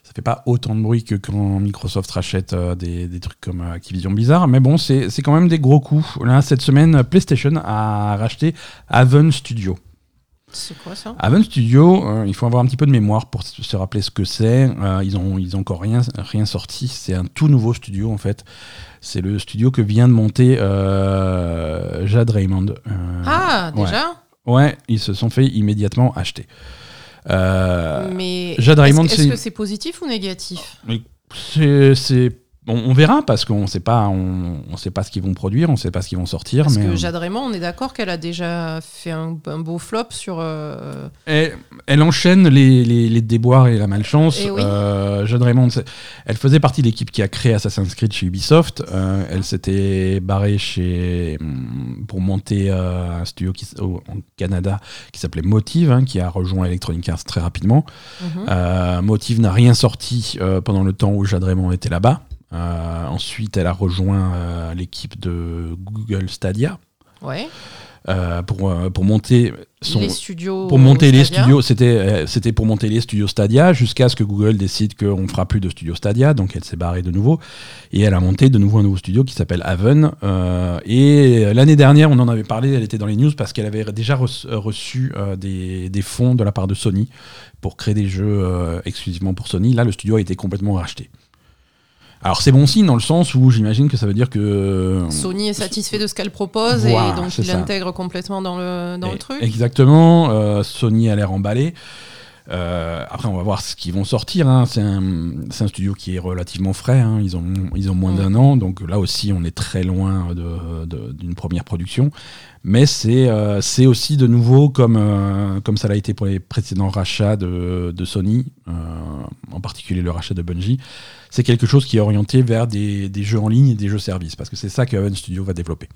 A: ça fait pas autant de bruit que quand Microsoft rachète des, des trucs comme Activision Blizzard, mais bon, c'est c'est quand même des gros coups. Là, cette semaine, PlayStation a racheté Haven Studio.
B: C'est quoi ça?
A: Haven Studio, euh, il faut avoir un petit peu de mémoire pour se rappeler ce que c'est. Euh, ils ont ils ont encore rien rien sorti. C'est un tout nouveau studio en fait. C'est le studio que vient de monter euh, Jade Raymond. Euh,
B: Ah, déjà?
A: Ouais, ils se sont fait immédiatement acheter.
B: Mais
A: Jade
B: est-ce-
A: Raymond,
B: est-ce
A: c'est-
B: que c'est positif ou négatif?
A: C'est- on, on verra parce qu'on sait pas on, on sait pas ce qu'ils vont produire, on sait pas ce qu'ils vont sortir.
B: Parce
A: mais
B: que
A: euh,
B: Jade Raymond, on est d'accord qu'elle a déjà fait un, un beau flop sur. euh,
A: Elle, elle enchaîne les, les- les déboires et la malchance.
B: Eh oui.
A: Euh, Jade Raymond, elle faisait partie de l'équipe qui a créé Assassin's Creed chez Ubisoft. Euh, elle s'était barrée chez, hum, pour monter un studio qui, au- en Canada qui s'appelait Motive, hein, qui a rejoint Electronic Arts très rapidement.
B: mhm.
A: Motive n'a rien sorti pendant le temps où Jade Raymond était là-bas. Euh, ensuite, elle a rejoint euh, l'équipe de Google Stadia
B: Ouais.
A: euh, pour, pour monter son,
B: les studios.
A: pour monter les
B: Stadia.
A: studios, c'était c'était pour monter les studios Stadia jusqu'à ce que Google décide qu'on fera plus de studios Stadia, donc elle s'est barrée de nouveau et elle a monté de nouveau un nouveau studio qui s'appelle Haven. euh, et l'année dernière, on en avait parlé, elle était dans les news parce qu'elle avait déjà reçu, reçu, euh, des, des fonds de la part de Sony pour créer des jeux exclusivement pour Sony. Là, le studio a été complètement racheté. Alors c'est bon signe dans le sens où j'imagine que ça veut dire que
B: Sony est satisfait de ce qu'elle propose
A: Voilà,
B: et donc il l'intègre complètement dans le, dans le truc.
A: Exactement. euh, Sony a l'air emballé. Euh, après, on va voir ce qu'ils vont sortir. hein. C'est un, studio qui est relativement frais. hein. Ils, ont, ils ont moins
B: Mm.
A: d'un an. Donc là aussi, on est très loin de- de- d'une première production. Mais c'est euh, aussi de nouveau, comme, euh, comme ça l'a été pour les précédents rachats de, de Sony, euh, en particulier le rachat de Bungie. C'est quelque chose qui est orienté vers des, des jeux en ligne et des jeux services. Parce que c'est ça que Haven Studio va développer.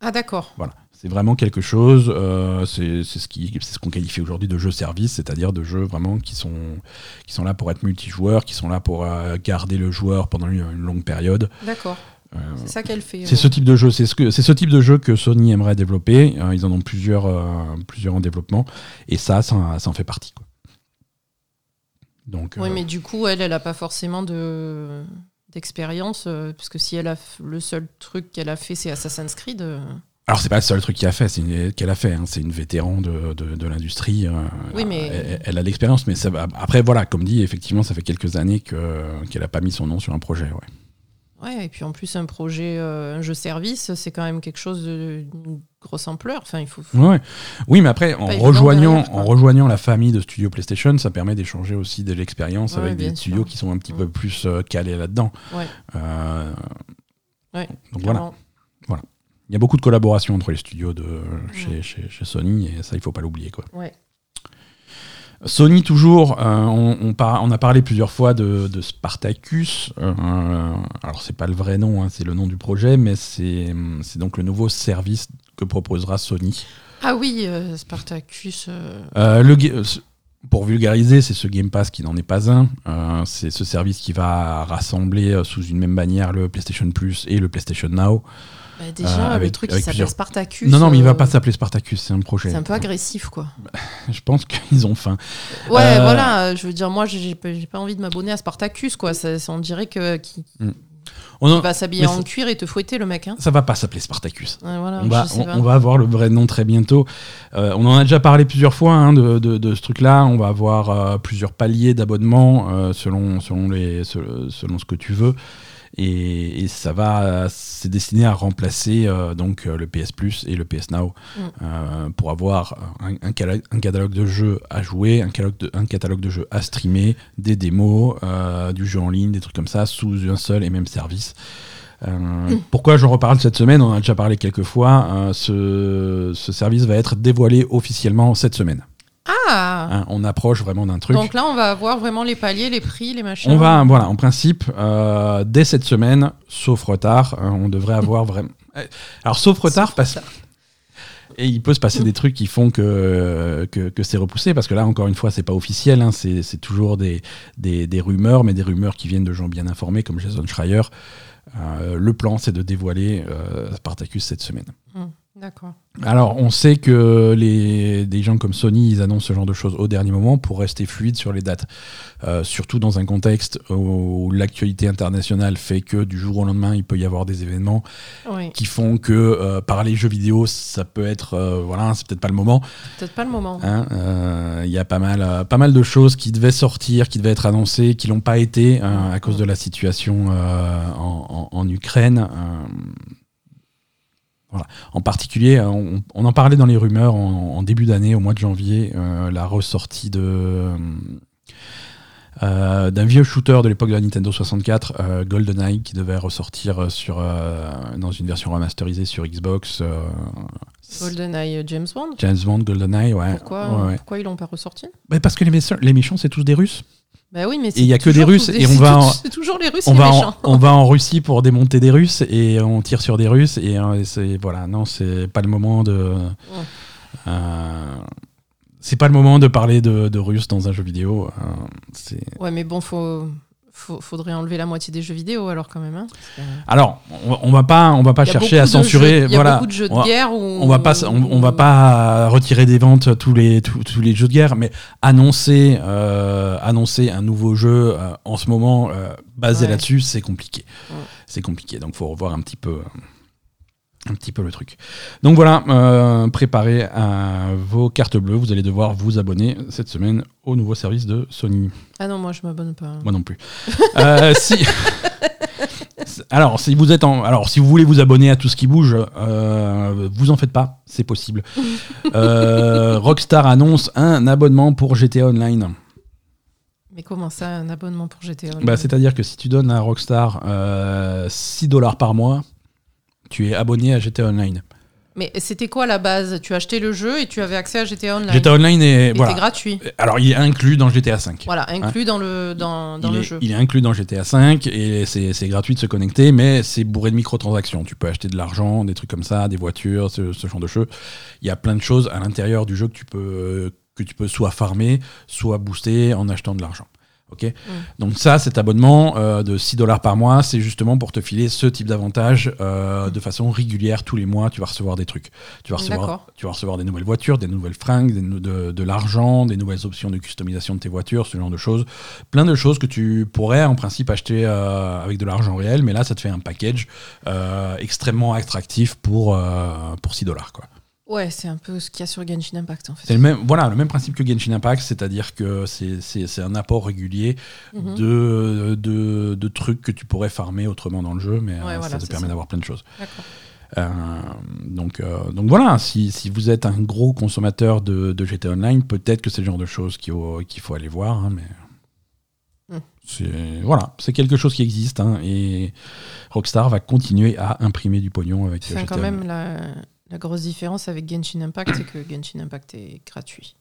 B: Ah d'accord.
A: Voilà, c'est vraiment quelque chose. euh, c'est ce qu'on qualifie aujourd'hui de jeux service, c'est-à-dire de jeux vraiment qui sont qui sont là pour être multijoueurs, qui sont là pour garder le joueur pendant une, une longue période.
B: D'accord.
A: Euh,
B: C'est ça qu'elle fait.
A: c'est ce type de jeu, c'est ce que c'est ce type de jeu que Sony aimerait développer. Euh, ils en ont plusieurs euh, plusieurs en développement et ça, ça, ça en fait partie. Quoi. Donc
B: Oui,
A: euh,
B: mais du coup, elle, elle n'a pas forcément de d'expérience, euh, parce que si elle a le seul truc qu'elle a fait, c'est Assassin's Creed. euh,
A: alors c'est pas le seul truc qu'elle a fait, c'est une- qu'elle a fait. hein. c'est une vétéran de, de, de l'industrie. euh,
B: Oui, mais-
A: elle, elle a de l'expérience, mais ça, après voilà, comme dit, effectivement, ça fait quelques années que qu'elle a pas mis son nom sur un projet. Ouais.
B: Ouais, et puis en plus, un projet, euh, un jeu service, c'est quand même quelque chose de- d'une grosse ampleur. Enfin, il faut.
A: Ouais. Oui, mais après, en rejoignant,
B: derrière, quoi.
A: en rejoignant la famille de studios PlayStation, ça permet d'échanger aussi de l'expérience
B: Ouais,
A: avec des
B: sûr.
A: studios qui sont un petit
B: Mm.
A: peu plus euh, calés là-dedans.
B: Ouais.
A: Euh,
B: Ouais,
A: donc voilà.
B: clairement.
A: Il y a beaucoup de collaboration entre les studios de chez, chez, chez Sony et ça, il faut pas l'oublier. quoi.
B: Ouais.
A: Sony, toujours, euh, on, on par- on a parlé plusieurs fois de, de Spartacus. euh, alors, c'est pas le vrai nom, hein, c'est le nom du projet, mais c'est donc le nouveau service que proposera Sony.
B: Ah oui, euh, Spartacus.
A: le, pour vulgariser, c'est ce Game Pass qui n'en est pas un. C'est ce service qui va rassembler sous une même bannière le PlayStation Plus et le PlayStation Now.
B: Bah, déjà,
A: Euh,
B: le truc
A: avec
B: s'appelle Spartacus.
A: non, non, mais il va
B: euh,
A: pas s'appeler Spartacus, c'est un projet.
B: C'est un peu agressif, quoi. [laughs]
A: Je pense qu'ils ont faim.
B: Ouais,
A: Euh,
B: voilà. Je veux dire, moi, j'ai pas envie de m'abonner à Spartacus, quoi. Ça, on dirait que qu'il
A: On en-
B: va s'habiller en
A: ça-
B: cuir et te fouetter, le mec. Hein.
A: ça va pas s'appeler Spartacus.
B: Ouais, voilà,
A: On va, on, on avoir le vrai nom très bientôt. Euh, on en a déjà parlé plusieurs fois hein, de, de- de ce truc-là. On va avoir euh, plusieurs paliers d'abonnement euh, selon, selon, les, selon selon ce que tu veux. Et, et ça va, c'est destiné à remplacer donc le PS Plus et le PS Now
B: Mm.
A: pour avoir un, un cala- un catalogue de jeux à jouer, un catalogue de, un catalogue de jeux à streamer, des démos, du jeu en ligne, des trucs comme ça, sous un seul et même service. Euh, pourquoi j'en reparle cette semaine? On en a déjà parlé quelques fois. Euh, ce, ce service va être dévoilé officiellement cette semaine.
B: Ah
A: Hein, on approche vraiment d'un truc.
B: Donc là, on va avoir vraiment les paliers, les prix, les machins.
A: On va, voilà, en principe, euh, dès cette semaine, sauf retard, euh, on devrait avoir vraiment. Euh, Alors, sauf retard, parce et il peut se passer des trucs qui font que, c'est repoussé, parce que là, encore une fois, c'est pas officiel, hein, c'est toujours des rumeurs, mais des rumeurs qui viennent de gens bien informés, comme Jason Schreier. Euh, le plan, c'est de dévoiler euh, Spartacus cette semaine.
B: Hum, D'accord.
A: Alors, on sait que les, des gens comme Sony, ils annoncent ce genre de choses au dernier moment pour rester fluide sur les dates. Euh, surtout dans un contexte où l'actualité internationale fait que du jour au lendemain, il peut y avoir des événements
B: Oui,
A: qui font que euh, parler jeux vidéo, ça peut être, euh, voilà, c'est peut-être pas le moment.
B: peut-être pas le moment.
A: hein. Euh, Il y a pas mal, pas mal de choses qui devaient sortir, qui devaient être annoncées, qui l'ont pas été hein, à cause de la situation en, en- en Ukraine. Voilà. En particulier, euh, on, on en parlait dans les rumeurs en, en début d'année, au mois de janvier, euh, la ressortie de euh, d'un vieux shooter de l'époque de la Nintendo 64, euh, GoldenEye, qui devait ressortir sur, dans une version remasterisée sur Xbox.
B: GoldenEye James Bond
A: James Bond, GoldenEye, ouais.
B: pourquoi,
A: Ouais, ouais.
B: pourquoi ils l'ont pas ressorti?
A: Bah, parce que les, méchants- les méchants, c'est tous des Russes.
B: Bah oui, mais
A: il y a que des Russes et on
B: c'est
A: va
B: tout-
A: en-
B: toujours les Russes
A: On
B: les
A: va, en, on va en Russie pour démonter des Russes et on tire sur des Russes et euh, c'est voilà non c'est pas le moment de euh, c'est pas le moment de parler de, de Russes dans un jeu vidéo. euh,
B: Ouais, mais bon, faut- faudrait enlever la moitié des jeux vidéo alors quand même. Hein.
A: Alors on, va pas on va pas chercher à censurer
B: jeux- Il y a
A: voilà
B: beaucoup de jeux de
A: on va-
B: guerre
A: on va pas on, on va pas retirer des ventes tous les tous, tous les jeux de guerre mais annoncer euh, annoncer un nouveau jeu euh, en ce moment euh, basé
B: Ouais.
A: là-dessus c'est compliqué
B: Ouais.
A: c'est compliqué donc faut revoir un petit peu un petit peu le truc donc voilà euh, préparez euh, vos cartes bleues vous allez devoir vous abonner cette semaine au nouveau service de Sony
B: Ah non, moi je m'abonne pas.
A: moi non plus. Euh, [laughs] si... [laughs] Alors, si vous êtes en... Alors, si vous voulez vous abonner à tout ce qui bouge, euh, vous en faites pas, c'est possible. [laughs] Euh, Rockstar annonce un abonnement pour GTA Online.
B: Mais comment ça, un abonnement pour GTA Online
A: Bah, C'est-à-dire que si tu donnes à Rockstar euh, 6 dollars par mois, tu es abonné à GTA Online.
B: Mais c'était quoi la base? Tu achetais le jeu et tu avais accès à GTA Online.
A: GTA Online est...
B: Il
A: Voilà.
B: gratuit.
A: Alors, il est inclus dans GTA 5.
B: Voilà, inclus dans le, dans, le
A: est,
B: jeu.
A: il est inclus dans GTA V et c'est gratuit de se connecter, mais c'est bourré de microtransactions. Tu peux acheter de l'argent, des trucs comme ça, des voitures, ce, ce genre de choses. Il y a plein de choses à l'intérieur du jeu que tu peux, que tu peux soit farmer, soit booster en achetant de l'argent. Ok Donc ça, cet abonnement euh, de 6 dollars par mois, c'est justement pour te filer ce type d'avantage euh, de façon régulière. Tous les mois, tu vas recevoir des trucs. Tu vas recevoir,
B: D'accord.
A: tu vas recevoir des nouvelles voitures, des nouvelles fringues, des de, de l'argent, des nouvelles options de customisation de tes voitures, ce genre de choses. Plein de choses que tu pourrais en principe acheter euh, avec de l'argent réel, mais là, ça te fait un package euh, extrêmement attractif pour, euh, pour 6 dollars. quoi.
B: Ouais, c'est un peu ce qu'il y a sur Genshin Impact en fait.
A: C'est le même, voilà, le même principe que Genshin Impact, c'est-à-dire que c'est- c'est c'est un apport régulier
B: Mhm.
A: de, de, de trucs que tu pourrais farmer autrement dans le jeu, mais euh,
B: voilà,
A: ça te
B: c'est
A: permet d'avoir plein de choses. Euh, donc, euh, donc voilà, si, si vous êtes un gros consommateur de, de GTA Online, peut-être que c'est le genre de choses qu'il faut, qu'il faut aller voir, hein, mais
B: Hmm.
A: c'est voilà, c'est quelque chose qui existe hein, et Rockstar va continuer à imprimer du pognon avec GTA
B: quand même, la, la grosse différence avec Genshin Impact, c'est que Genshin Impact est gratuit.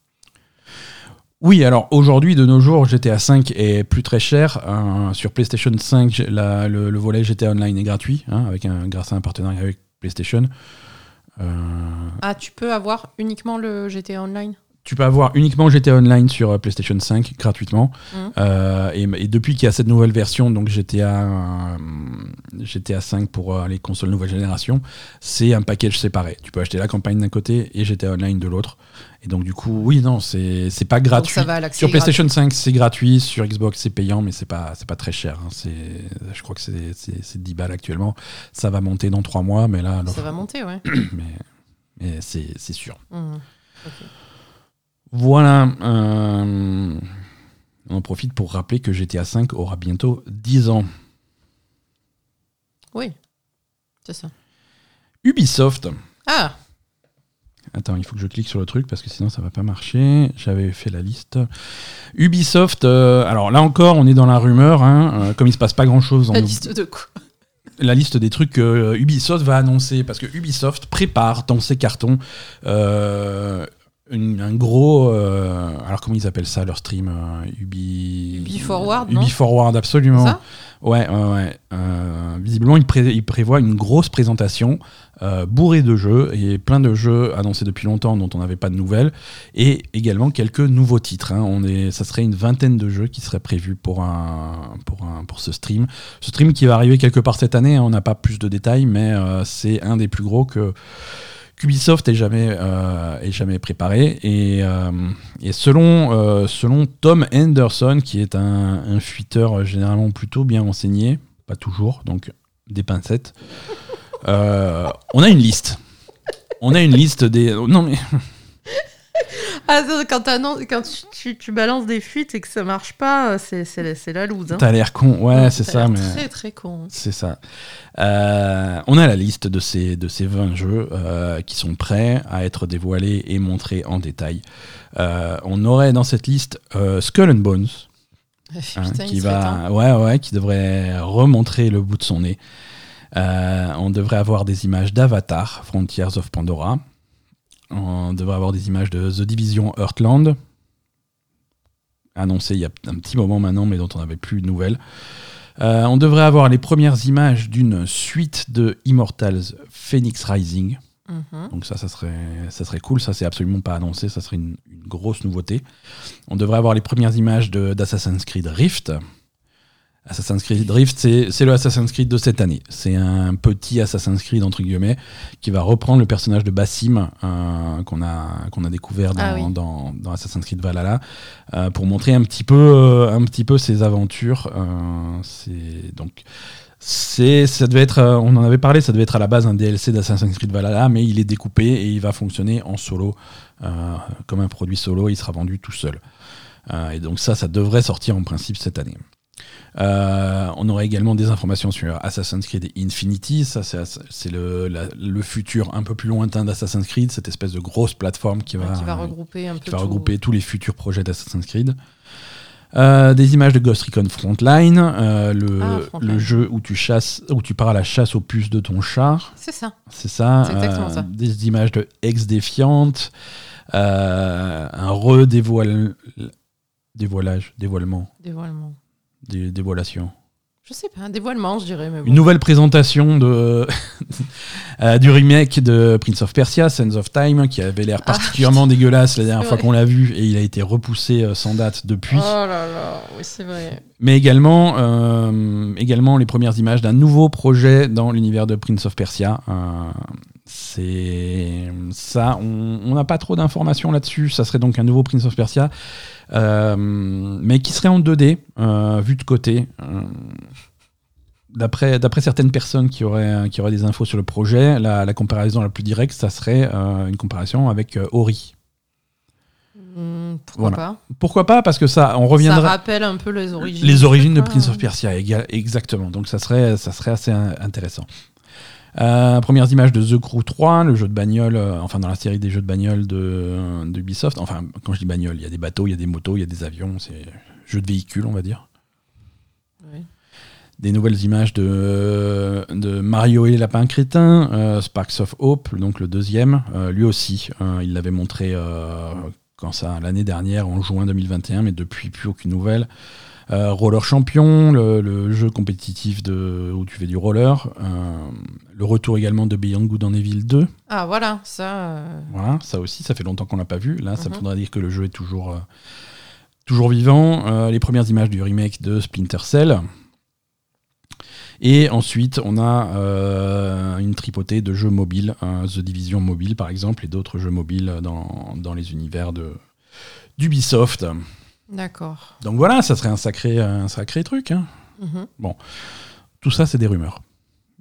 A: Oui, alors aujourd'hui, de nos jours, GTA 5 est plus très cher. Euh, sur PlayStation 5, la- le, le volet GTA Online est gratuit, hein, avec un, grâce à un partenariat avec PlayStation. Euh,
B: Ah, tu peux avoir uniquement le GTA Online?
A: Tu peux avoir uniquement GTA Online sur euh, PlayStation 5 gratuitement.
B: Mhm.
A: Euh, et, et depuis qu'il y a cette nouvelle version, donc GTA, euh, GTA 5 pour euh, les consoles nouvelle génération, c'est un package séparé. Tu peux acheter la campagne d'un côté et GTA Online de l'autre. Et donc du coup, oui, non, c'est c'est pas gratuit.
B: ça va
A: Sur PlayStation
B: gratuit.
A: 5, c'est gratuit. Sur Xbox, c'est payant, mais c'est pas, c'est pas très cher. hein. C'est, je crois que c'est, c'est, c'est 10 balles actuellement. Ça va monter dans 3 mois, mais là,
B: Ça va monter, ouais. [coughs]
A: mais, mais c'est, c'est sûr.
B: Ok.
A: Voilà. euh, on en profite pour rappeler que GTA 5 aura bientôt 10 ans.
B: Oui, c'est ça.
A: Ubisoft.
B: Ah,
A: Attends, il faut que je clique sur le truc parce que sinon ça va pas marcher. J'avais fait la liste. Ubisoft. euh, alors là encore, on est dans la rumeur. hein, euh, comme il se passe pas grand chose en,
B: la liste de quoi?
A: La liste des trucs que Ubisoft va annoncer, parce que Ubisoft prépare dans ses cartons euh, une- un gros. euh, alors, comment ils appellent ça, leur stream euh, Ubi.
B: Ubi Forward, non
A: Ubi Forward, absolument.
B: Ça
A: Ouais, ouais, ouais. Euh, visiblement, il, pré- il prévoit une grosse présentation euh, bourrée de jeux et plein de jeux annoncés depuis longtemps dont on n'avait pas de nouvelles et également quelques nouveaux titres. hein. On est, ça serait une vingtaine de jeux qui seraient prévus pour un, pour un, pour ce stream. Ce stream qui va arriver quelque part cette année. hein. On n'a pas plus de détails, mais euh, c'est un des plus gros que qu'Ubisoft ait jamais, euh, ait jamais préparé. Et, euh, et selon, euh, selon Tom Henderson, qui est un, un fuiteur généralement plutôt bien renseigné, pas toujours, donc des pincettes, euh, on a une liste. On a une liste des. Non, mais.
B: Ah, quand, tu, tu- tu balances des fuites et que ça marche pas, euh, c'est, c'est, c'est la loose. Hein.
A: T'as l'air con. Ouais, c'est ça, mais.
B: Très très con.
A: C'est ça. Euh, on a la liste de ces, de ces 20 jeux euh, qui sont prêts à être dévoilés et montrés en détail. Euh, on aurait dans cette liste Skull and Bones, hein,
B: Putain,
A: qui
B: il serait
A: va, ouais, ouais, qui devrait remontrer le bout de son nez. On devrait avoir des images d'Avatar, Frontiers of Pandora. On devrait avoir des images de The Division Heartland, annoncé il y a un petit moment maintenant, mais dont on n'avait plus de nouvelles. Euh, on devrait avoir les premières images d'une suite de Immortals Phoenix Rising.
B: Mhm.
A: Donc ça, ça serait, ça serait cool. Ça, c'est absolument pas annoncé. Ça serait une, une grosse nouveauté. On devrait avoir les premières images de- d'Assassin's Creed Rift. Assassin's Creed Rift, c'est c'est le Assassin's Creed de cette année. C'est un petit Assassin's Creed, entre guillemets, qui va reprendre le personnage de Bassim euh, qu'on a, qu'on a découvert dans,
B: Ah oui.
A: dans, dans Assassin's Creed Valhalla euh, pour montrer un petit peu, euh, un petit peu ses aventures. Euh, c'est donc c'est, ça devait être, euh, on en avait parlé, ça devait être à la base un DLC d'Assassin's Creed Valhalla, mais il est découpé et il va fonctionner en solo, euh, comme un produit solo, il sera vendu tout seul. Euh, et donc ça, ça devrait sortir en principe cette année. Euh, on aurait également des informations sur Assassin's Creed Infinity, ça c'est, le, futur un peu plus lointain d'Assassin's Creed, cette espèce de grosse plateforme qui va,
B: qui va regrouper un peu
A: qui va
B: tout.
A: regrouper tous les futurs projets d'Assassin's Creed. Euh, des images de Ghost Recon Frontline, euh, le,
B: Ah, Frontline.
A: le jeu où tu chasses, où tu pars à la chasse aux puces de ton char,
B: C'est ça.
A: c'est ça. Des images de ex défiante, un redévoile, dévoilage, dévoilement,
B: Dévoilement.
A: Dé- dévoilation.
B: Je sais pas, un dévoilement, je dirais. Mais bon.
A: Une nouvelle présentation de, [laughs] euh, du remake de Prince of Persia, Sands of Time, qui avait l'air
B: Ah,
A: particulièrement dégueulasse la dernière fois qu'on l'a vu, et il a été repoussé euh, sans date depuis.
B: Oh là là, oui, c'est vrai.
A: Mais également, euh, également les premières images d'un nouveau projet dans l'univers de Prince of Persia. Euh, c'est ça, on n'a pas trop d'informations là-dessus. Ça serait donc un nouveau Prince of Persia, mais qui serait en 2D, euh, vu de côté. Euh, D'après, d'après certaines personnes qui auraient, qui auraient des infos sur le projet, la, la comparaison la plus directe, ça serait euh, une comparaison avec euh, Ori.
B: Hmm, pourquoi
A: Voilà.
B: pas
A: Pourquoi pas Parce que ça, on
B: Ça
A: reviendra.
B: rappelle un peu les origines.
A: Les origines de Prince
B: quoi.
A: of Persia, exactement. Donc ça serait, ça serait assez in- intéressant. Euh, premières images de The Crew 3, le jeu de bagnole, euh, enfin dans la série des jeux de bagnole de, de Ubisoft. Enfin, quand je dis bagnole, il y a des bateaux, il y a des motos, il y a des avions, c'est jeu de véhicules, on va dire.
B: Oui.
A: Des nouvelles images de, de Mario et les lapins crétins, euh, Sparks of Hope, donc le deuxième, lui aussi, il l'avait montré quand ça l'année dernière, en juin 2021, mais depuis plus aucune nouvelle. Euh, roller Champion, le, le jeu compétitif de, où tu fais du roller. Euh, le retour également de Beyond Good and Evil 2.
B: Ah voilà, ça. euh,
A: Voilà, ça aussi, ça fait longtemps qu'on l'a pas vu. Là, ça
B: Mhm.
A: voudrait dire que le jeu est toujours, toujours vivant. Les premières images du remake de Splinter Cell. Et ensuite, on a euh, une tripotée de jeux mobiles, The Division Mobile par exemple, et d'autres jeux mobiles dans, dans les univers de d'Ubisoft.
B: D'accord.
A: Donc voilà, ça serait un sacré, un sacré truc. hein.
B: Mhm.
A: Tout ça, c'est des rumeurs.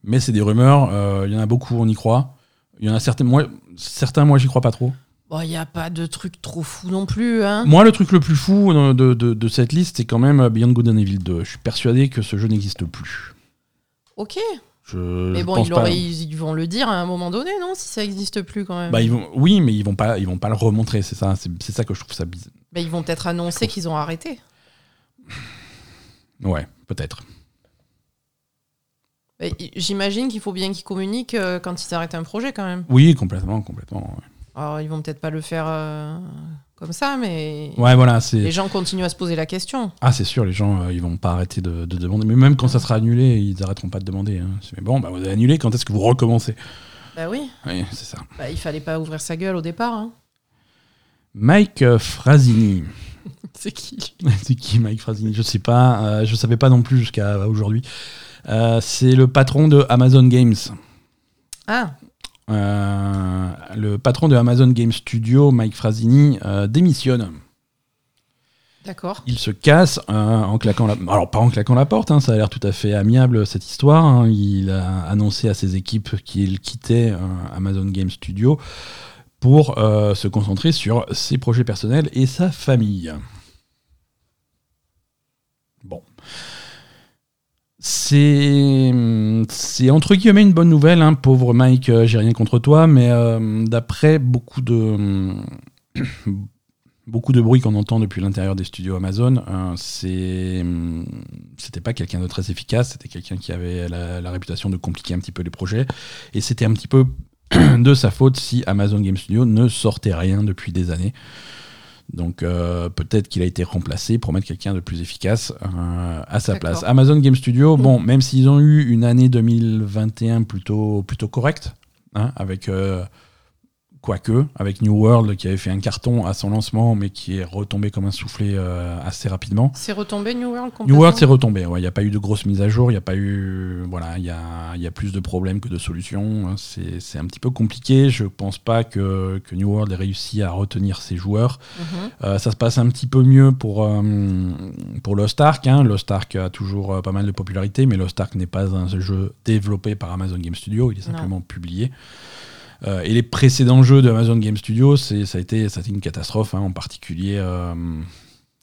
A: Mais c'est des rumeurs, euh, il y en a beaucoup, on y croit. Il y en a certains, moi, certains, moi, j'y crois pas trop.
B: Bon, il n'y a pas de truc trop fou non plus, hein.
A: Moi, le truc le plus fou de, de- de- de cette liste, c'est quand même Beyond Good and Evil 2. Je suis persuadé que ce jeu n'existe plus.
B: Ok.
A: Je,
B: Mais bon, ils,
A: pas-
B: vont le dire à un moment donné, non Si ça n'existe plus quand même.
A: Bah, ils vont, oui, mais ils vont pas, ils vont pas le remontrer. C'est ça, c'est c'est ça que je trouve ça bizarre.
B: Bah, ils vont peut-être annoncer qu'ils ont arrêté.
A: Ouais, peut-être.
B: I- J'imagine qu'il faut bien qu'ils communiquent euh, quand ils arrêtent un projet quand même.
A: Oui, complètement, complètement. ouais.
B: Alors ils vont peut-être pas le faire euh, comme ça, mais
A: Ouais, voilà,
B: les gens continuent à se poser la question.
A: Ah, c'est sûr, les gens, euh, ils vont pas arrêter de, de demander. Mais même quand ça sera annulé, ils arrêteront pas de demander. hein. Mais bon, bah, vous avez annulé, quand est-ce que vous recommencez?
B: Bah oui,
A: Oui, c'est ça.
B: bah, il fallait pas ouvrir sa gueule au départ. hein.
A: Mike Frasini. [laughs]
B: C'est qui
A: c'est qui Mike Frasini Je sais pas. euh, je savais pas non plus jusqu'à aujourd'hui. Euh, c'est le patron de Amazon Games.
B: Ah,
A: Euh, le patron de Amazon Game Studio, Mike Frasini, euh, démissionne.
B: d'accord.
A: Il se casse en claquant la... Alors pas en claquant la porte, hein, ça a l'air tout à fait amiable cette histoire. hein. Il a annoncé à ses équipes qu'il quittait Amazon Game Studio pour euh, se concentrer sur ses projets personnels et sa famille. Bon. C'est entre guillemets une bonne nouvelle, hein, pauvre Mike, euh, j'ai rien contre toi, mais euh, d'après beaucoup de [coughs] beaucoup de bruit qu'on entend depuis l'intérieur des studios Amazon, c'était pas quelqu'un de très efficace, c'était quelqu'un qui avait la, la réputation de compliquer un petit peu les projets, et c'était un petit peu [clears throat] de sa faute si Amazon Game Studio ne sortait rien depuis des années. Donc euh, peut-être qu'il a été remplacé pour mettre quelqu'un de plus efficace euh, à sa place. Amazon Game Studio, bon, même s'ils ont eu une année 2021 plutôt, plutôt correcte, hein, avec euh, quoique, avec New World qui avait fait un carton à son lancement, mais qui est retombé comme un soufflé euh, assez rapidement.
B: C'est retombé New World
A: New
B: complètement
A: World c'est retombé, ouais. il n'y a pas eu de grosses mises à jour, il n'y a pas eu. Voilà, il y a, y a plus de problèmes que de solutions. C'est c'est un petit peu compliqué. Je pense pas que, que New World ait réussi à retenir ses joueurs.
B: Mhm.
A: Euh, ça se passe un petit peu mieux pour, euh, pour Lost Ark. Hein. Lost Ark a toujours euh, pas mal de popularité, mais Lost Ark n'est pas un jeu développé par Amazon Game Studio, il est
B: Non.
A: simplement publié. Euh, et les précédents jeux de Amazon Game Studio, c'est- ça a été, ça a été une catastrophe, hein, en particulier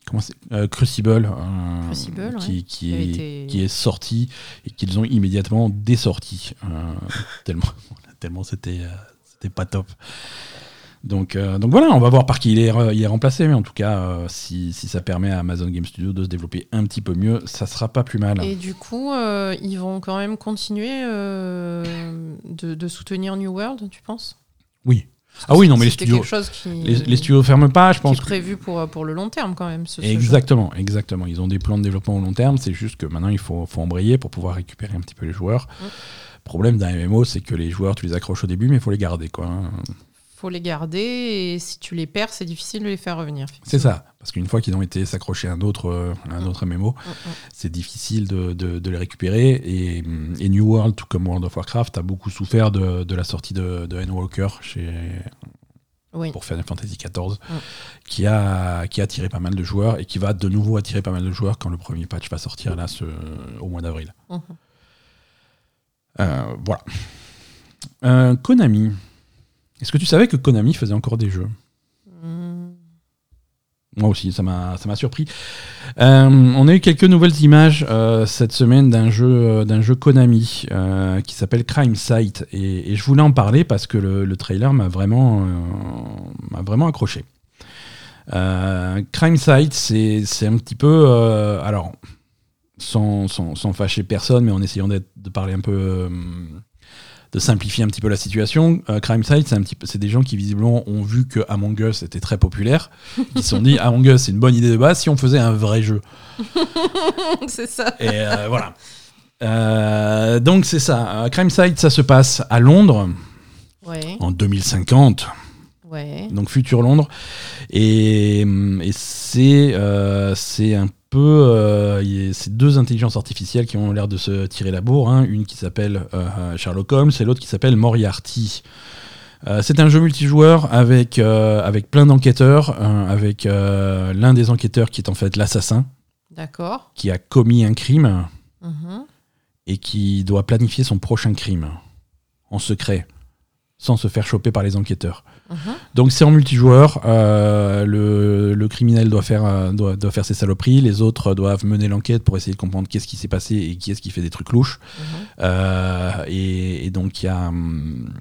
A: comment euh, Crucible, euh,
B: Crucible,
A: qui,
B: ouais.
A: est,
B: été-
A: qui est sorti et qu'ils ont immédiatement dessorti. euh, [laughs] tellement tellement c'était euh, c'était pas top. Donc, euh, donc voilà, on va voir par qui il est, re- il est remplacé, mais en tout cas, euh, si, si ça permet à Amazon Game Studio de se développer un petit peu mieux, ça sera pas plus mal.
B: Et du coup, euh, ils vont quand même continuer de, de soutenir New World, tu penses?
A: Oui. Ah oui, non, mais les studios,
B: quelque chose qui,
A: les, les studios ferment pas, je pense.
B: est
A: que-
B: prévu pour, pour le long terme quand même. Ce.
A: Exactement, exactement. Ils ont des plans de développement au long terme, c'est juste que maintenant il faut, faut embrayer pour pouvoir récupérer un petit peu les joueurs.
B: Mm.
A: Problème d'un MMO, c'est que les joueurs, tu les accroches au début, mais il faut les garder. quoi.
B: Faut les garder et si tu les perds, c'est difficile de les faire revenir.
A: C'est ça, parce qu'une fois qu'ils ont été s'accrocher à un autre, euh, à un autre MMO,
B: Mm, mm.
A: c'est difficile de, de- de les récupérer. Et, et New World, tout comme World of Warcraft, a beaucoup souffert de, de la sortie de, de Endwalker chez,
B: Oui.
A: pour Final Fantasy XIV,
B: Mm.
A: qui, a, qui a attiré pas mal de joueurs et qui va de nouveau attirer pas mal de joueurs quand le premier patch va sortir là ce- au mois d'avril. Euh, voilà. Euh, Konami. Est-ce que tu savais que Konami faisait encore des jeux?
B: Mm.
A: Moi aussi, ça m'a surpris. Euh, on a eu quelques nouvelles images euh, cette semaine d'un jeu euh, d'un jeu Konami euh, qui s'appelle Crime Site et, et je voulais en parler parce que le, le trailer m'a vraiment vraiment accroché. Crime Site, c'est un petit peu alors sans, sans, sans fâcher personne, mais en essayant de parler un peu de simplifier un petit peu la situation. Euh, Crime Site, c'est un petit peu, c'est des gens qui visiblement ont vu que Among Us était très populaire, qui se sont dit [laughs] Among Us c'est une bonne idée de base si on faisait un vrai jeu. [laughs]
B: c'est ça.
A: Et euh, voilà. Euh, donc c'est ça. Euh, Crime Site, ça se passe à Londres
B: Ouais.
A: en 2050
B: Ouais.
A: donc futur Londres. Et, et c'est c'est un peu euh, il y a- c'est deux intelligences artificielles qui ont l'air de se tirer la bourre. hein. Une qui s'appelle euh, Sherlock Holmes et l'autre qui s'appelle Moriarty. Euh, c'est un jeu multijoueur avec, euh, avec plein d'enquêteurs, euh, avec euh, l'un des enquêteurs qui est en fait l'assassin,
B: D'accord.
A: qui a commis un crime
B: Mhm.
A: et qui doit planifier son prochain crime en secret, sans se faire choper par les enquêteurs.
B: Mhm.
A: Donc c'est en multijoueur. euh, le, le criminel doit faire, euh, doit, doit faire ses saloperies. Les autres doivent mener l'enquête pour essayer de comprendre qu'est-ce qui s'est passé et qui est-ce qui fait des trucs louches.
B: Mhm.
A: Euh, et, et donc il y a hum,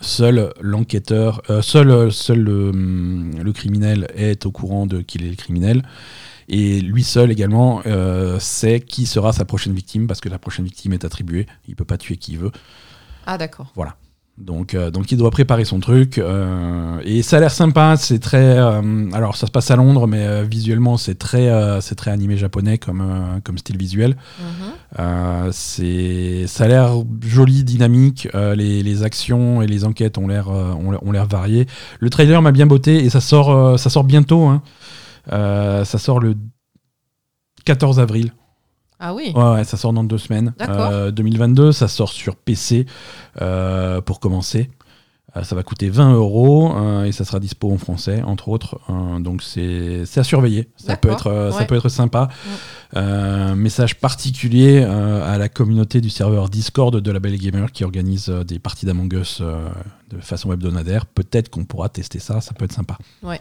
A: seul l'enquêteur, euh, seul, seul le, hum, le criminel est au courant de qu'il est le criminel. Et lui seul également euh, sait qui sera sa prochaine victime parce que la prochaine victime est attribuée. Il peut pas tuer qui il veut.
B: Ah, d'accord.
A: Voilà. Donc, euh, donc il doit préparer son truc. euh, et ça a l'air sympa. C'est très. euh, alors ça se passe à Londres, mais visuellement c'est très, c'est très animé japonais comme, comme style visuel.
B: Mhm.
A: C'est, ça a l'air joli, dynamique. les, les actions et les enquêtes ont l'air, ont, l'air- ont l'air variées. Le trailer m'a bien botté et ça sort, ça sort bientôt. hein. Ça sort le 14 avril.
B: Ah oui.
A: Ouais, ouais, ça sort dans deux semaines.
B: D'accord.
A: Euh, 2022, ça sort sur PC euh, pour commencer. Euh, ça va coûter 20 euros euh, et ça sera dispo en français, entre autres. Donc c'est à surveiller. Ça peut, être, ça peut être sympa. Message particulier à la communauté du serveur Discord de la Belle Gamer qui organise des parties d'Among Us de façon hebdomadaire. Peut-être qu'on pourra tester ça, ça peut être sympa.
B: Ouais.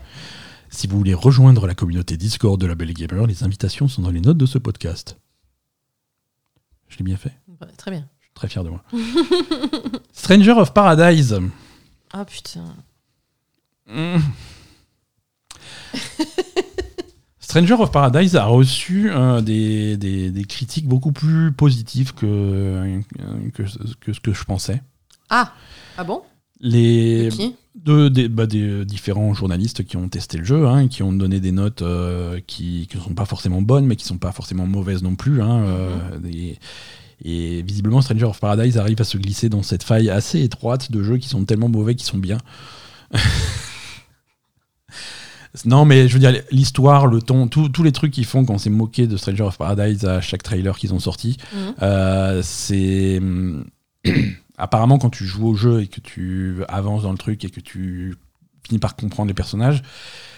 A: Si vous voulez rejoindre la communauté Discord de la Belle Gamer, les invitations sont dans les notes de ce podcast. Je l'ai bien fait.
B: Ouais, Très bien.
A: Je suis très fier de moi. [laughs] Stranger of Paradise.
B: Ah putain. [laughs]
A: Stranger of Paradise a reçu euh, des, des- des critiques beaucoup plus positives que, que, que ce que je pensais.
B: Ah Ah bon?
A: Les,
B: De Qui?
A: De, des, bah, des, euh, différents journalistes qui ont testé le jeu, hein, qui ont donné des notes euh, qui ne sont pas forcément bonnes, mais qui sont pas forcément mauvaises non plus. hein, euh, des- et visiblement, Stranger of Paradise arrive à se glisser dans cette faille assez étroite de jeux qui sont tellement mauvais qu'ils sont bien. [laughs] non, mais je veux dire, l'histoire, le ton, tous tous les trucs qu'ils font quand on s'est moqué de Stranger of Paradise à chaque trailer qu'ils ont sorti,
B: Mhm.
A: euh, c'est. [clears throat] Apparemment, quand tu joues au jeu et que tu avances dans le truc et que tu finis par comprendre les personnages,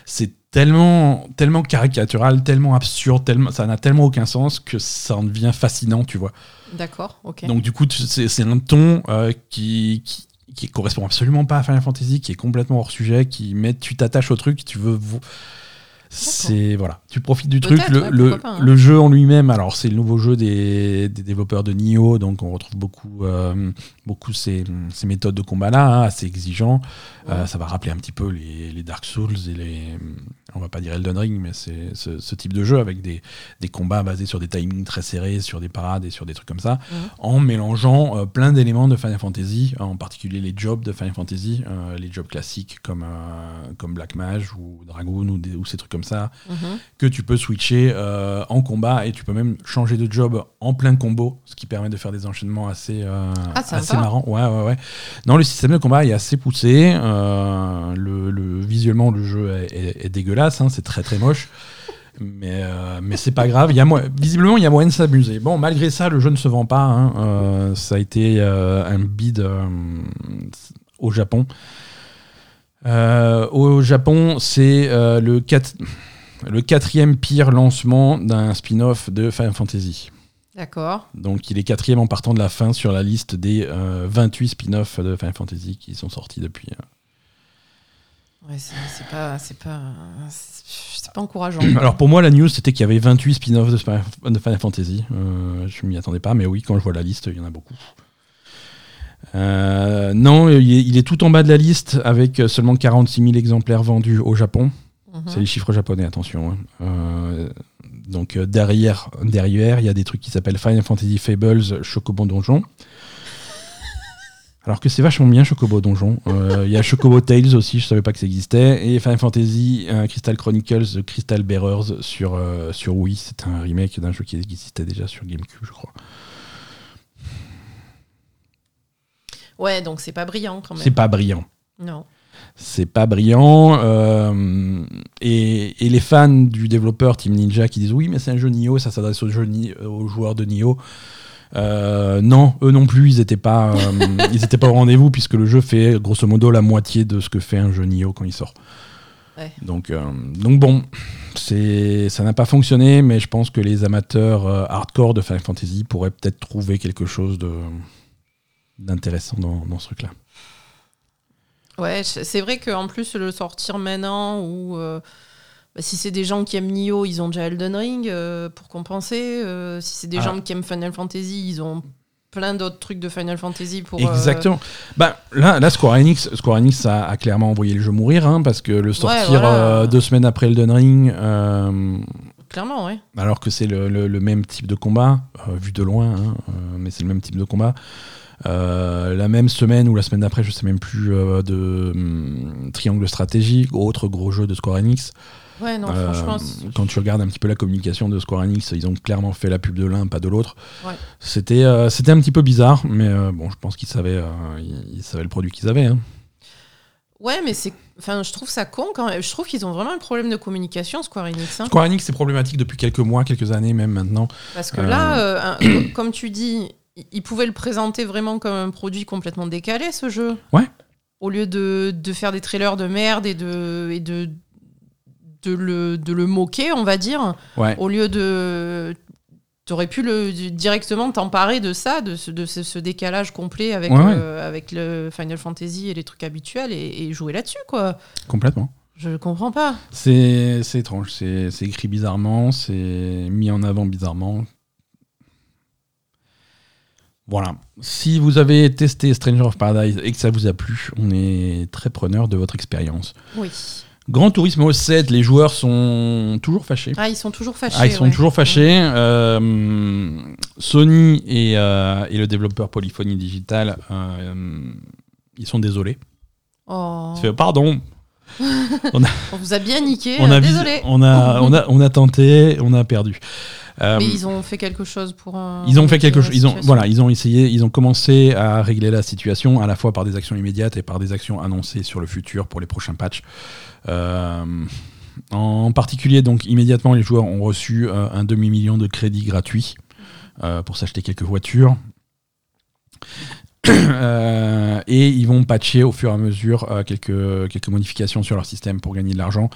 A: c'est tellement, tellement caricatural, tellement absurde, tellement, ça n'a tellement aucun sens que ça en devient fascinant, tu vois.
B: D'accord, ok.
A: Donc, du coup, c'est un ton euh, qui, qui, qui correspond absolument pas à Final Fantasy, qui est complètement hors sujet, qui met, tu t'attaches au truc, tu veux. C'est voilà, tu profites du truc. Le,
B: ouais,
A: le,
B: pourquoi pas, hein.
A: le jeu en lui-même, alors c'est le nouveau jeu des, des développeurs de Nioh, donc on retrouve beaucoup, euh, beaucoup ces, ces méthodes de combat là, hein, assez exigeants. Euh, ça va rappeler un petit peu les, les Dark Souls et les, on va pas dire Elden Ring, mais c'est ce, ce type de jeu avec des, des combats basés sur des timings très serrés, sur des parades et sur des trucs comme ça, en mélangeant euh, plein d'éléments de Final Fantasy, en particulier les jobs de Final Fantasy, euh, les jobs classiques comme, euh, comme Black Mage ou Dragoon ou, des- ou ces trucs comme ça,
B: Mhm.
A: que tu peux switcher euh, en combat et tu peux même changer de job en plein combo, ce qui permet de faire des enchaînements assez, euh,
B: Ah,
A: assez marrants. Ouais, ouais, ouais. Non, le système de combat est assez poussé. euh, le, le- visuellement, le jeu est, est- est dégueulasse, hein, c'est très très moche. Mais, euh, mais c'est pas grave. Y a visiblement, il y a moyen de s'amuser. Bon, malgré ça, le jeu ne se vend pas. hein. Euh, ça a été euh, un bid au Japon. Euh, au Japon, c'est euh, le, quat- le quatrième pire lancement d'un spin-off de Final Fantasy.
B: D'accord.
A: Donc il est quatrième en partant de la fin sur la liste des euh, 28 spin-offs de Final Fantasy qui sont sortis depuis. euh.
B: Ouais, c'est c'est pas, c'est pas, c'est pas encourageant. [clears throat]
A: Alors pour moi la news c'était qu'il y avait 28 spin-offs de, de Final Fantasy. Euh, je m'y attendais pas mais oui quand je vois la liste il y en a beaucoup. Euh, non il est, il est tout en bas de la liste avec seulement 46 000 exemplaires vendus au Japon.
B: Mhm.
A: C'est les chiffres japonais, attention. hein. Euh, donc euh, derrière, derrière, il y a des trucs qui s'appellent Final Fantasy Fables, Chocobo Donjon. Alors que c'est vachement bien Chocobo Donjon. Euh, Il y a Chocobo Tales aussi, je savais pas que ça existait. Et Final Fantasy euh, Crystal Chronicles, The Crystal Bearers sur, euh, sur Wii. C'est un remake d'un jeu qui existait déjà sur GameCube, je crois.
B: Ouais, donc c'est pas brillant quand même.
A: C'est pas brillant.
B: Non.
A: c'est pas brillant. euh, et, et les fans du développeur Team Ninja qui disent oui, mais c'est un jeu Nioh, ça s'adresse aux, aux joueurs de Nioh. Euh, non, eux non plus, ils étaient pas, euh, [laughs] ils étaient pas au rendez-vous puisque le jeu fait grosso modo la moitié de ce que fait un jeu Nioh quand il sort.
B: Ouais.
A: Donc, euh, donc bon, c'est, ça n'a pas fonctionné, mais je pense que les amateurs euh, hardcore de Final Fantasy pourraient peut-être trouver quelque chose de d'intéressant dans, dans ce truc-là.
B: Ouais, c'est vrai qu'en plus, le sortir maintenant, ou euh, bah, si c'est des gens qui aiment Nioh, ils ont déjà Elden Ring euh, pour compenser. euh, si c'est des
A: Ah.
B: gens qui aiment Final Fantasy, ils ont plein d'autres trucs de Final Fantasy pour.
A: Exactement. Bah, là, là, Square Enix, Square Enix a, a clairement envoyé le jeu mourir, hein, parce que le sortir
B: voilà.
A: euh, deux semaines après Elden Ring, euh,
B: Clairement, ouais.
A: alors que c'est le, le- le même type de combat, euh, vu de loin, hein, euh, mais c'est le même type de combat. Euh, la même semaine ou la semaine d'après, je sais même plus, euh, de hum, Triangle Stratégie, autre gros jeu de Square Enix.
B: Ouais, non,
A: Euh,
B: franchement.
A: quand tu regardes un petit peu la communication de Square Enix, ils ont clairement fait la pub de l'un, pas de l'autre.
B: Ouais.
A: C'était c'était un petit peu bizarre, mais bon, je pense qu'ils savaient, ils, ils savaient le produit qu'ils avaient. hein.
B: Ouais, mais c'est. Enfin, je trouve ça con quand même. Je trouve qu'ils ont vraiment un problème de communication, Square Enix. hein.
A: Square Enix, c'est problématique depuis quelques mois, quelques années même maintenant.
B: Parce que là, euh, un- comme tu dis, ils pouvaient le présenter vraiment comme un produit complètement décalé, ce jeu.
A: Ouais.
B: Au lieu de, de faire des trailers de merde et de, et de, de, le, de le moquer, on va dire.
A: Ouais.
B: Au lieu de. T'aurais pu le, directement t'emparer de ça, de ce, de ce, ce décalage complet avec,
A: Ouais, ouais.
B: euh, avec le Final Fantasy et les trucs habituels et, et jouer là-dessus, quoi.
A: Complètement.
B: Je comprends pas.
A: C'est étrange, c'est écrit bizarrement, c'est mis en avant bizarrement. Voilà. Si vous avez testé Stranger of Paradise et que ça vous a plu, on est très preneur de votre expérience.
B: Oui.
A: Grand Turismo 7, les joueurs sont toujours fâchés.
B: Ah, ils sont toujours fâchés.
A: Ah, ils sont
B: ouais.
A: toujours fâchés. Euh, Sony et, euh, et le développeur Polyphony Digital, euh, ils sont désolés.
B: Oh.
A: Fait, pardon, [laughs]
B: On vous a bien niqué.
A: on
B: euh,
A: a, vis-
B: Désolé.
A: on, a, on, a, on a tenté, on a perdu. Euh,
B: Mais ils ont fait quelque chose pour. euh,
A: Ils ont fait quelque chose. Ils ont, voilà, ils ont essayé, ils ont commencé à régler la situation à la fois par des actions immédiates et par des actions annoncées sur le futur pour les prochains patchs. Euh, en particulier, donc immédiatement, les joueurs ont reçu euh, un demi million de crédits gratuits pour s'acheter quelques voitures. [clears throat] Euh, et ils vont patcher au fur et à mesure euh, quelques, quelques modifications sur leur système pour gagner de l'argent.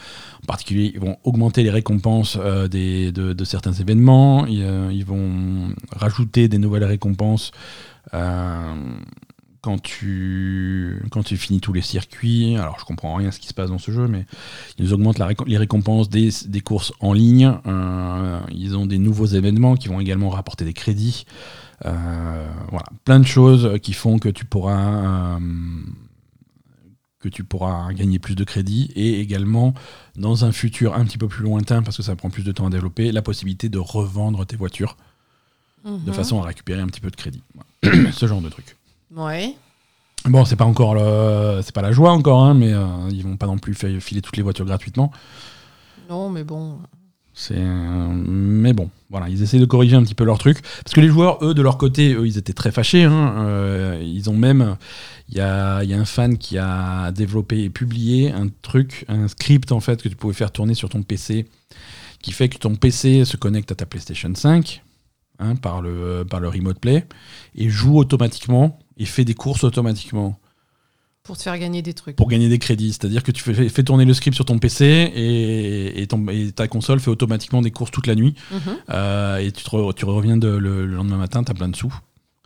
A: En particulier, ils vont augmenter les récompenses euh, des, de, certains événements. Ils, vont rajouter des nouvelles récompenses quand, tu, quand tu finis tous les circuits. Alors, je comprends rien ce qui se passe dans ce jeu, mais ils augmentent les récompenses des, des courses en ligne. Ils ont des nouveaux événements qui vont également rapporter des crédits. Euh, voilà, plein de choses qui font que tu pourras euh, que tu pourras gagner plus de crédits et également dans un futur un petit peu plus lointain parce que ça prend plus de temps à développer la possibilité de revendre tes voitures de
B: Mhm.
A: façon à récupérer un petit peu de crédit Voilà. [clears throat] ce genre de truc
B: Ouais.
A: bon c'est pas encore le c'est pas la joie encore hein, mais euh, ils vont pas non plus filer toutes les voitures gratuitement
B: Non, mais bon.
A: Euh, mais bon, voilà, ils essaient de corriger un petit peu leur truc parce que les joueurs, eux, de leur côté, ils étaient très fâchés. hein. Euh, ils ont même, il y a, il y a un fan qui a développé et publié un truc, un script en fait que tu pouvais faire tourner sur ton PC, qui fait que ton PC se connecte à ta PlayStation 5 hein, par le par le remote play et joue automatiquement et fait des courses automatiquement
B: Pour te faire gagner des trucs.
A: pour gagner des crédits. C'est-à-dire que tu fais, fais tourner le script sur ton PC et, et, ton- et ta console fait automatiquement des courses toute la nuit.
B: Mhm.
A: Euh, et tu, te tu reviens de- le, le lendemain matin, tu as plein de sous.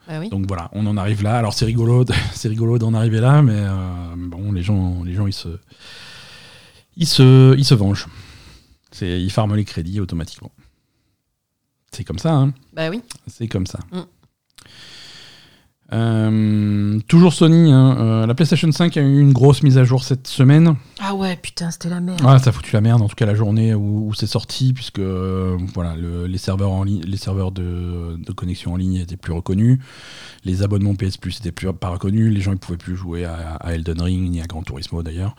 B: Ah oui.
A: Donc voilà, on en arrive là. Alors c'est rigolo, [laughs] c'est rigolo d'en arriver là, mais euh, bon, les gens, les gens ils, se, ils, se, ils se vengent. Ils farment les crédits automatiquement. C'est comme ça, hein.
B: Bah oui.
A: C'est comme ça.
B: Mm.
A: Euh, toujours Sony, hein, euh, la PlayStation 5 a eu une grosse mise à jour cette semaine.
B: Ah ouais, putain, c'était la merde.
A: Ah, ça a foutu la merde, en tout cas la journée où, où c'est sorti, puisque euh, voilà, le- les serveurs, en ligne, les serveurs de, de connexion en ligne étaient plus reconnus, les abonnements PS Plus n'étaient plus pas reconnus, les gens ne pouvaient plus jouer à, à Elden Ring ni à Gran Turismo d'ailleurs.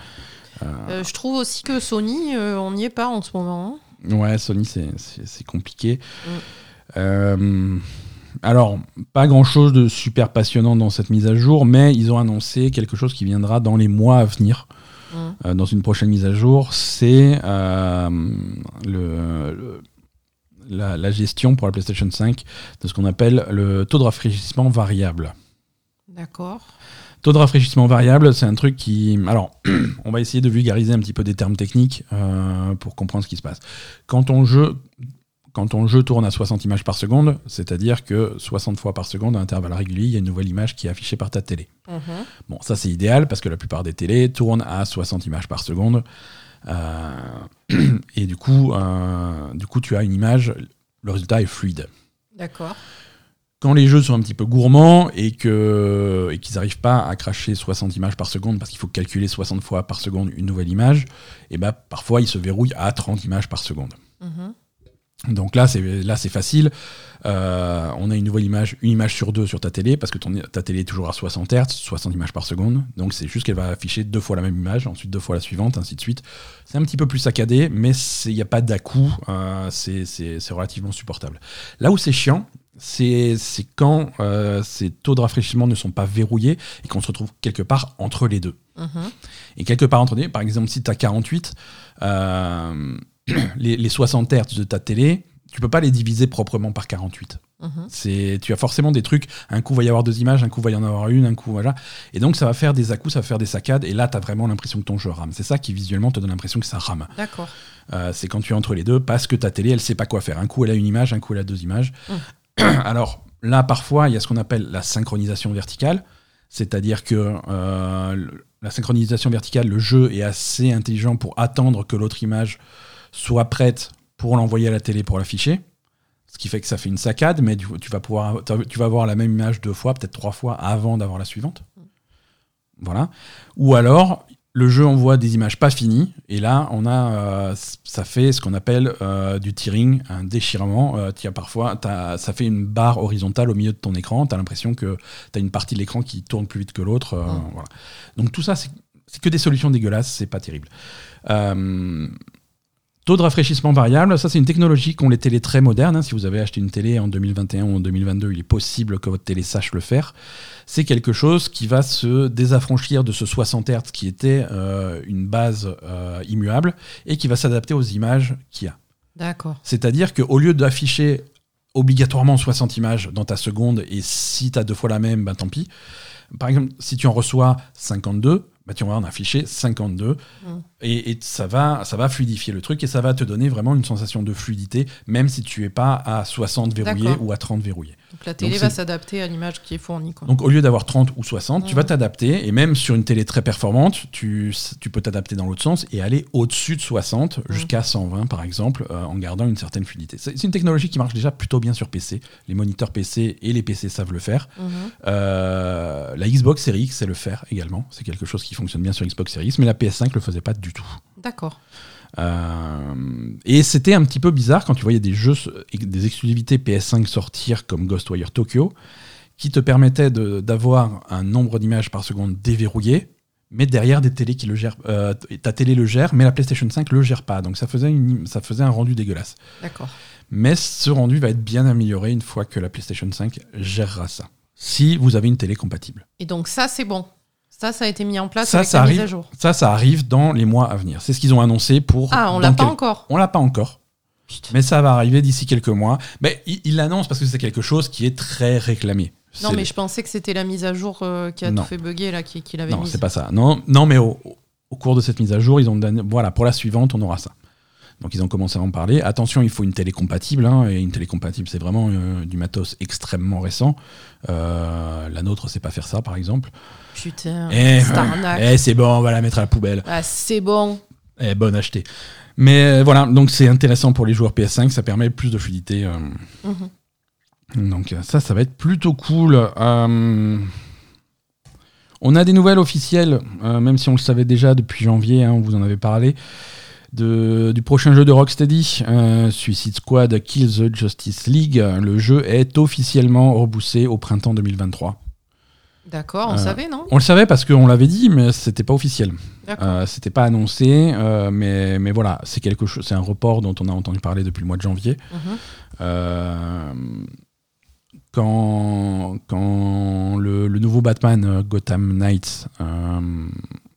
B: Je trouve aussi que Sony, on n'y est pas en ce moment. hein.
A: Ouais, Sony, c'est- compliqué.
B: Mm.
A: Alors, pas grand chose de super passionnant dans cette mise à jour, mais ils ont annoncé quelque chose qui viendra dans les mois à venir.
B: Mm.
A: euh, dans une prochaine mise à jour, c'est euh, le, le- la, la gestion pour la PlayStation 5 de ce qu'on appelle le taux de rafraîchissement variable.
B: D'accord.
A: Taux de rafraîchissement variable, c'est un truc qui... Alors, [clears throat] on va essayer de vulgariser un petit peu des termes techniques euh, pour comprendre ce qui se passe. Quand ton jeu... Quand ton jeu tourne à 60 images par seconde, c'est-à-dire que 60 fois par seconde, à intervalles réguliers, il y a une nouvelle image qui est affichée par ta télé.
B: Mhm.
A: Bon, ça c'est idéal parce que la plupart des télés tournent à 60 images par seconde. Euh, [clears throat] et du coup, euh, du coup, tu as une image, le résultat est fluide.
B: D'accord.
A: quand les jeux sont un petit peu gourmands et que et qu'ils n'arrivent pas à cracher 60 images par seconde parce qu'il faut calculer 60 fois par seconde une nouvelle image, et ben parfois ils se verrouillent à 30 images par seconde.
B: Mhm.
A: Donc là, c'est là c'est facile. Euh, on a une nouvelle image, une image sur deux sur ta télé, parce que ton, ta télé est toujours à 60 Hz, 60 images par seconde. Donc c'est juste qu'elle va afficher deux fois la même image, ensuite deux fois la suivante, ainsi de suite. C'est un petit peu plus saccadé, mais il n'y a pas d'à-coup, euh, c'est relativement supportable. Là où c'est chiant, c'est quand euh, ces taux de rafraîchissement ne sont pas verrouillés et qu'on se retrouve quelque part entre les deux.
B: Mhm.
A: Et quelque part entre les deux, par exemple, si tu as 48, [clears throat] les, les 60 Hz de ta télé, tu peux pas les diviser proprement par 48.
B: Mhm.
A: C'est, tu as forcément des trucs, un coup va y avoir deux images, un coup va y en avoir une, un coup voilà. Et donc ça va faire des à ça va faire des saccades, et là tu as vraiment l'impression que ton jeu rame. C'est ça qui visuellement te donne l'impression que ça rame.
B: D'accord.
A: Euh, c'est quand tu es entre les deux, parce que ta télé elle sait pas quoi faire. Un coup elle a une image, un coup elle a deux images.
B: Mhm. [clears throat]
A: Alors là parfois il y a ce qu'on appelle la synchronisation verticale, c'est-à-dire que euh, la synchronisation verticale, le jeu est assez intelligent pour attendre que l'autre image soit prête pour l'envoyer à la télé pour l'afficher. Ce qui fait que ça fait une saccade, mais tu, vas pouvoir, tu vas avoir la même image deux fois, peut-être trois fois avant d'avoir la suivante. Voilà. Ou alors, le jeu envoie des images pas finies, et là, on a, euh, ça fait ce qu'on appelle euh, du tearing, un déchirement. Euh, as parfois, ça fait une barre horizontale au milieu de ton écran. Tu as l'impression que tu as une partie de l'écran qui tourne plus vite que l'autre. Voilà. Donc tout ça, c'est que des solutions dégueulasses, c'est pas terrible. Taux de rafraîchissement variable, ça c'est une technologie qu'ont les télés très modernes. Hein. Si vous avez acheté une télé en 2021 ou en 2022, il est possible que votre télé sache le faire. C'est quelque chose qui va se désaffranchir de ce 60 Hz qui était euh, une base euh, immuable et qui va s'adapter aux images qu'il y a.
B: D'accord.
A: C'est-à-dire qu'au lieu d'afficher obligatoirement 60 images dans ta seconde et si tu as deux fois la même, ben tant pis. Par exemple, si tu en reçois 52, bah, tu vas en afficher 52 et, ça, va, ça va fluidifier le truc et ça va te donner vraiment une sensation de fluidité, même si tu es pas à 60 verrouillé ou à 30 verrouillé.
B: Donc la télé va s'adapter à l'image qui est fournie.
A: Donc au lieu d'avoir 30 ou 60, tu vas t'adapter et même sur une télé très performante, tu, tu peux t'adapter dans l'autre sens et aller au-dessus de 60 jusqu'à 120 par exemple, euh, en gardant une certaine fluidité. C'est une technologie qui marche déjà plutôt bien sur PC. Les moniteurs PC et les PC savent le faire.
B: Mhm.
A: Euh, la Xbox Series X sait le faire également. C'est quelque chose qui fonctionne bien sur Xbox Series X, mais la PS5 le faisait pas du tout.
B: D'accord.
A: Euh, et c'était un petit peu bizarre quand tu voyais des jeux, des exclusivités PS5 sortir comme Ghostwire Tokyo, qui te permettaient d'avoir un nombre d'images par seconde déverrouillé, mais derrière des télés qui le gèrent. Euh, ta télé le gère, mais la PlayStation 5 le gère pas. Donc ça faisait, une, ça faisait un rendu dégueulasse.
B: D'accord.
A: Mais ce rendu va être bien amélioré une fois que la PlayStation 5 gérera ça. Si vous avez une télé compatible.
B: Et donc ça, c'est bon. Ça, ça a été mis en place
A: ça,
B: avec
A: ça
B: la
A: arrive,
B: mise à jour.
A: Ça, ça arrive dans les mois à venir. C'est ce qu'ils ont annoncé pour.
B: Ah, on l'a pas encore.
A: On l'a pas encore. Mais ça va arriver d'ici quelques mois. Mais il l'annonce parce que c'est quelque chose qui est très réclamé.
B: Non, mais je pensais que c'était la mise à jour euh, qui a tout fait bugger là, qui, qui l'avait
A: Non, c'est pas ça. Non, non mais au, au, cours de cette mise à jour, ils ont donné. Voilà, pour la suivante, on aura ça. Donc ils ont commencé à en parler. Attention, il faut une télé compatible. Hein, et une télé compatible, c'est vraiment euh, du matos extrêmement récent. Euh, la nôtre sait pas faire ça, par exemple.
B: Putain,
A: et,
B: c'est
A: eh, c'est bon, on va la mettre à la poubelle.
B: Ah, c'est bon.
A: Eh, bonne achetée. Mais euh, voilà, donc c'est intéressant pour les joueurs PS5, ça permet plus de fluidité.
B: Mhm.
A: Donc ça, ça va être plutôt cool. on a des nouvelles officielles, même si on le savait déjà depuis janvier, hein, on vous en avait parlé du prochain jeu de Rocksteady, euh, Suicide Squad Kill the Justice League. Le jeu est officiellement repoussé au printemps 2023.
B: D'accord, on
A: euh,
B: savait, non?
A: On le savait parce qu'on l'avait dit, mais c'était pas officiel.
B: Euh,
A: c'était pas annoncé, euh, mais, mais voilà, c'est quelque chose, c'est un report dont on a entendu parler depuis le mois de janvier.
B: Mhm.
A: quand quand le, le, nouveau Batman Gotham Knights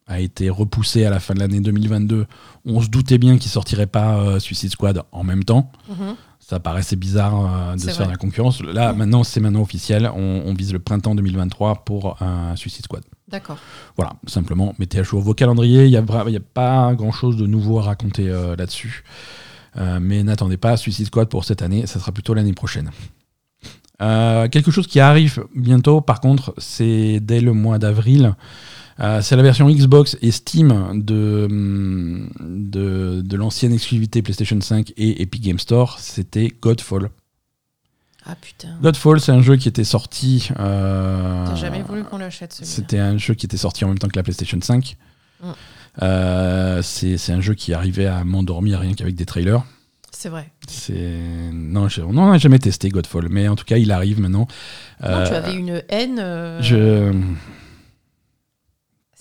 A: a été repoussé à la fin de l'année 2022. On se doutait bien qu'il sortirait pas euh, Suicide Squad en même temps.
B: Mhm.
A: Ça paraissait bizarre euh, de se faire la concurrence. Là, maintenant, c'est maintenant officiel. On, vise le printemps 2023 pour un Suicide Squad.
B: D'accord.
A: Voilà, simplement, mettez à jour vos calendriers. Il n'y a, a, pas grand-chose de nouveau à raconter euh, là-dessus. mais n'attendez pas Suicide Squad pour cette année. Ça sera plutôt l'année prochaine. Quelque chose qui arrive bientôt, par contre, c'est dès le mois d'avril. Euh, c'est la version Xbox et Steam de, de, l'ancienne exclusivité PlayStation 5 et Epic Game Store. C'était Godfall.
B: Ah putain.
A: Godfall, c'est un jeu qui était sorti. euh,
B: T'as jamais voulu qu'on l'achète celui-là.
A: C'était un jeu qui était sorti en même temps que la PlayStation 5.
B: Mm.
A: Euh, c'est c'est un jeu qui arrivait à m'endormir rien qu'avec des trailers.
B: C'est vrai.
A: Non, je- on n'en a jamais testé Godfall, mais en tout cas, il arrive maintenant.
B: Non,
A: Euh,
B: tu avais une haine. euh,
A: Je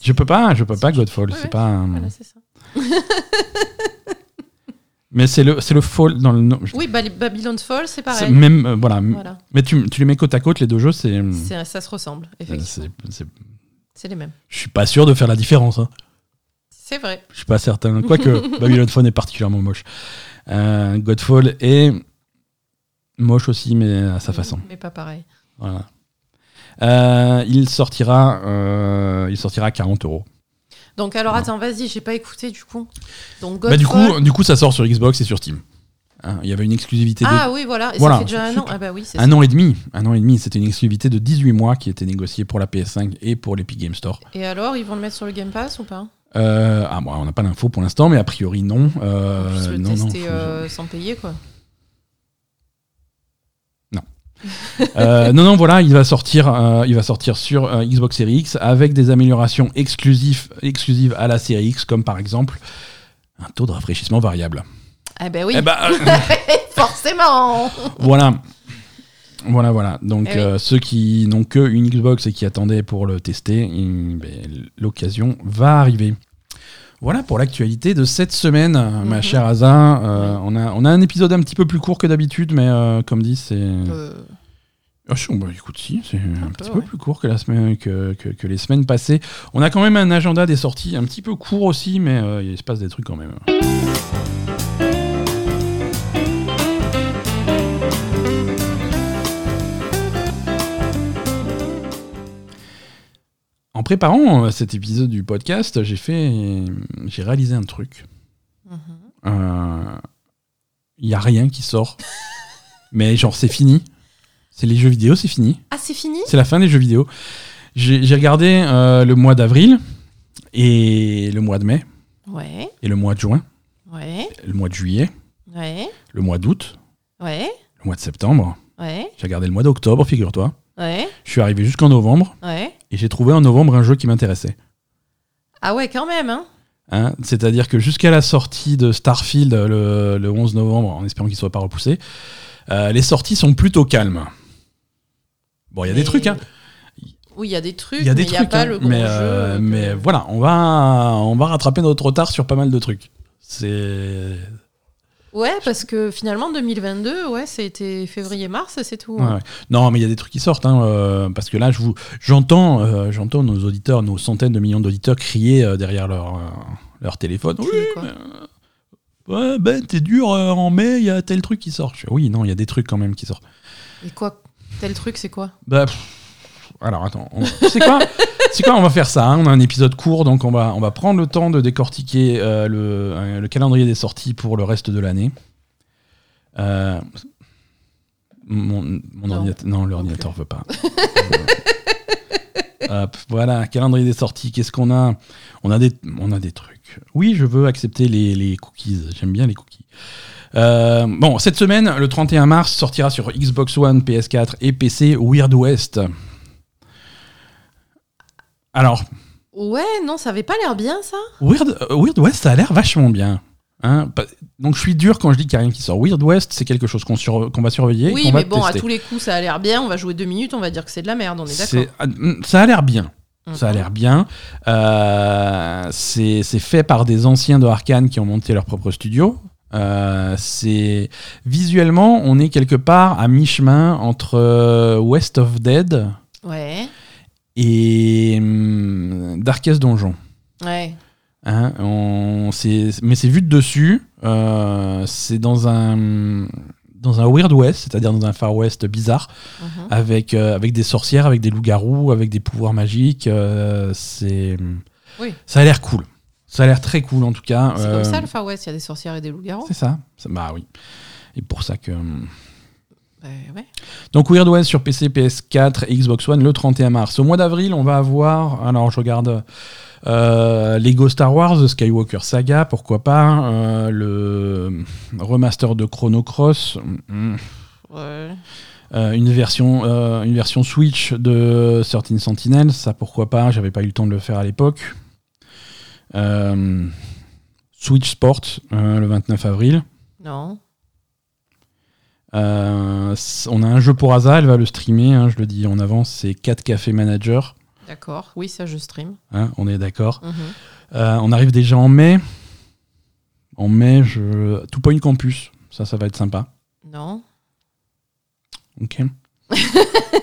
A: je peux pas, je peux pas Godfall.
B: Ouais,
A: c'est
B: ouais,
A: pas. un-
B: Voilà, c'est ça. [laughs]
A: Mais c'est le le fall dans le nom.
B: Oui, Bal- Babylon's Fall, c'est pareil.
A: Même euh, voilà.
B: Voilà.
A: Mais tu, tu les mets côte à côte les deux jeux, c'est.
B: Ça se ressemble,
A: euh,
B: effectivement.
A: c'est-
B: les mêmes.
A: Je suis pas sûr de faire la différence. Hein.
B: C'est vrai.
A: Je suis pas certain. Quoique [laughs] Babylon Phone est particulièrement moche. Euh, Godfall est moche aussi, mais à sa façon.
B: Mais pas pareil.
A: Voilà. Euh, il sortira, euh, il sortira à 40 euros.
B: Donc alors attends, vas-y, j'ai pas écouté du coup. Donc
A: Bah, du
B: Godfall-
A: coup, du coup, ça sort sur Xbox et sur Steam. Hein, il y avait une exclusivité
B: Ah
A: de
B: oui, voilà. Et
A: Voilà,
B: ça fait déjà un an. Ah bah oui,
A: un
B: ça.
A: an et demi. Un an et demi. C'était une exclusivité de 18 mois qui était négociée pour la PS5 et pour l'Epic Game Store.
B: Et alors, ils vont le mettre sur le Game Pass ou pas?
A: Euh, ah, bon, on n'a pas d'infos pour l'instant, mais a priori non. Euh,
B: On
A: non, non,
B: tester euh, sans payer quoi. [laughs]
A: Euh, non, non, voilà, il va sortir, il va sortir sur Xbox Series X avec des améliorations exclusives, exclusives à la Series X, comme par exemple un taux de rafraîchissement variable.
B: Ah bah oui,
A: Eh ben, [laughs]
B: forcément.
A: voilà. Voilà, voilà. Donc,
B: Eh oui.
A: euh, ceux qui n'ont que une Xbox et qui attendaient pour le tester, ben, l'occasion va arriver. Voilà pour l'actualité de cette semaine, ma
B: Mhm.
A: chère Asa. Euh, on, a, on a un épisode un petit peu plus court que d'habitude, mais euh, comme dit, c'est. Ah, si, bah, écoute, si, c'est un, petit peu
B: ouais.
A: plus court que, la semaine, que, que- que les semaines passées. On a quand même un agenda des sorties un petit peu court aussi, mais il se passe des trucs quand même. Préparant euh, cet épisode du podcast, j'ai fait, j'ai réalisé un truc.
B: mhm.
A: Euh, Il y a rien qui sort, [laughs] mais genre c'est fini. C'est les jeux vidéo, c'est fini.
B: Ah, c'est fini?
A: C'est la fin des jeux vidéo. J'ai j'ai regardé euh, le mois d'avril et le mois de mai
B: Ouais,
A: et le mois de juin,
B: ouais,
A: le mois de juillet,
B: ouais,
A: le mois d'août,
B: ouais,
A: le mois de septembre.
B: ouais,
A: J'ai regardé le mois d'octobre, figure-toi.
B: ouais,
A: Je suis arrivé jusqu'en novembre
B: ouais.
A: Et j'ai trouvé en novembre un jeu qui m'intéressait.
B: Ah ouais, quand même, hein
A: Hein, C'est-à-dire que jusqu'à la sortie de Starfield le, le 11 novembre, en espérant qu'il ne soit pas repoussé, euh, les sorties sont plutôt calmes. Bon, il y a des trucs, hein.
B: Oui, il y a des trucs,
A: Il y a des
B: mais il n'y a
A: trucs,
B: pas
A: hein.
B: le gros
A: mais,
B: jeu.
A: euh,
B: que-
A: mais voilà, on va, on va rattraper notre retard sur pas mal de trucs. C'est.
B: Ouais, parce que finalement, 2022, ouais, c'était février-mars, c'est tout.
A: Ouais,
B: hein.
A: ouais. Non, mais il y a des trucs qui sortent, hein, euh, parce que là, je vous, j'entends, euh, j'entends nos auditeurs, nos centaines de millions d'auditeurs crier euh, derrière leur, leur téléphone. Oui,
B: Crier quoi
A: mais, ouais, ben t'es dur. en mai, il y a tel truc qui sort. Je fais, oui, non, il y a des trucs quand même qui sortent.
B: Et quoi? Tel truc, c'est quoi?
A: Bah, pff, alors attends, on- c'est quoi [laughs] C'est quoi On va faire ça. hein, on a un épisode court, donc on va, on va prendre le temps de décortiquer euh, le, euh, le calendrier des sorties pour le reste de l'année. Euh, mon mon
B: Non.
A: ordinateur, non, l'ordinateur veut pas. [laughs] Hop, voilà, calendrier des sorties. Qu'est-ce qu'on a? On a des, on a des trucs. Oui, je veux accepter les, les cookies. J'aime bien les cookies. Euh, bon, cette semaine, le 31 mars, sortira sur Xbox One, PS4 et PC Weird West. Alors,
B: Ouais, non, ça avait pas l'air bien, ça
A: Weird, euh, Weird West, ça a l'air vachement bien. Hein Donc je suis dur quand je dis qu'il n'y a rien qui sort. Weird West, c'est quelque chose qu'on sur- va surveiller.
B: Oui,
A: va
B: mais bon,
A: tester.
B: à tous les coups, ça a l'air bien. On va jouer deux minutes, on va dire que c'est de la merde, on est d'accord.
A: mm, Ça a l'air bien. Ça a l'air bien. Euh, c'est fait par des anciens de Arkane qui ont monté leur propre studio. Euh, c'est visuellement, on est quelque part à mi-chemin entre West of Dead
B: Ouais,
A: et hum, Darkest Donjon.
B: ouais.
A: Hein, on- mais c'est vu de dessus. euh, c'est dans un dans un Weird West, c'est-à-dire dans un Far West bizarre,
B: mhm.
A: avec euh, avec des sorcières, avec des loups-garous, avec des pouvoirs magiques. euh, c'est
B: Oui.
A: ça a l'air cool. Ça a l'air très cool en tout cas.
B: C'est comme ça, le Far West, il y a des sorcières et des loups-garous.
A: C'est ça. Ça- Bah oui. Et pour ça que.
B: Ouais.
A: Donc Weird West sur PC, PS4 et Xbox One le 31 mars. Au mois d'avril, on va avoir, alors je regarde euh, Lego Star Wars, The Skywalker Saga, pourquoi pas, euh, le remaster de Chrono Cross,
B: Ouais.
A: Euh, une, version, euh, une version Switch de 13 Sentinel, ça pourquoi pas, j'avais pas eu le temps de le faire à l'époque. Euh, Switch Sport le 29 avril.
B: Non.
A: On a un jeu pour Asa, elle va le streamer, hein, je le dis en avance, c'est 4 Café Manager.
B: D'accord, oui, ça je stream.
A: Hein, on est d'accord. Mhm. on arrive déjà en mai. En mai, je... Tout Point Campus, ça, ça va être sympa.
B: Non.
A: Ok. [laughs]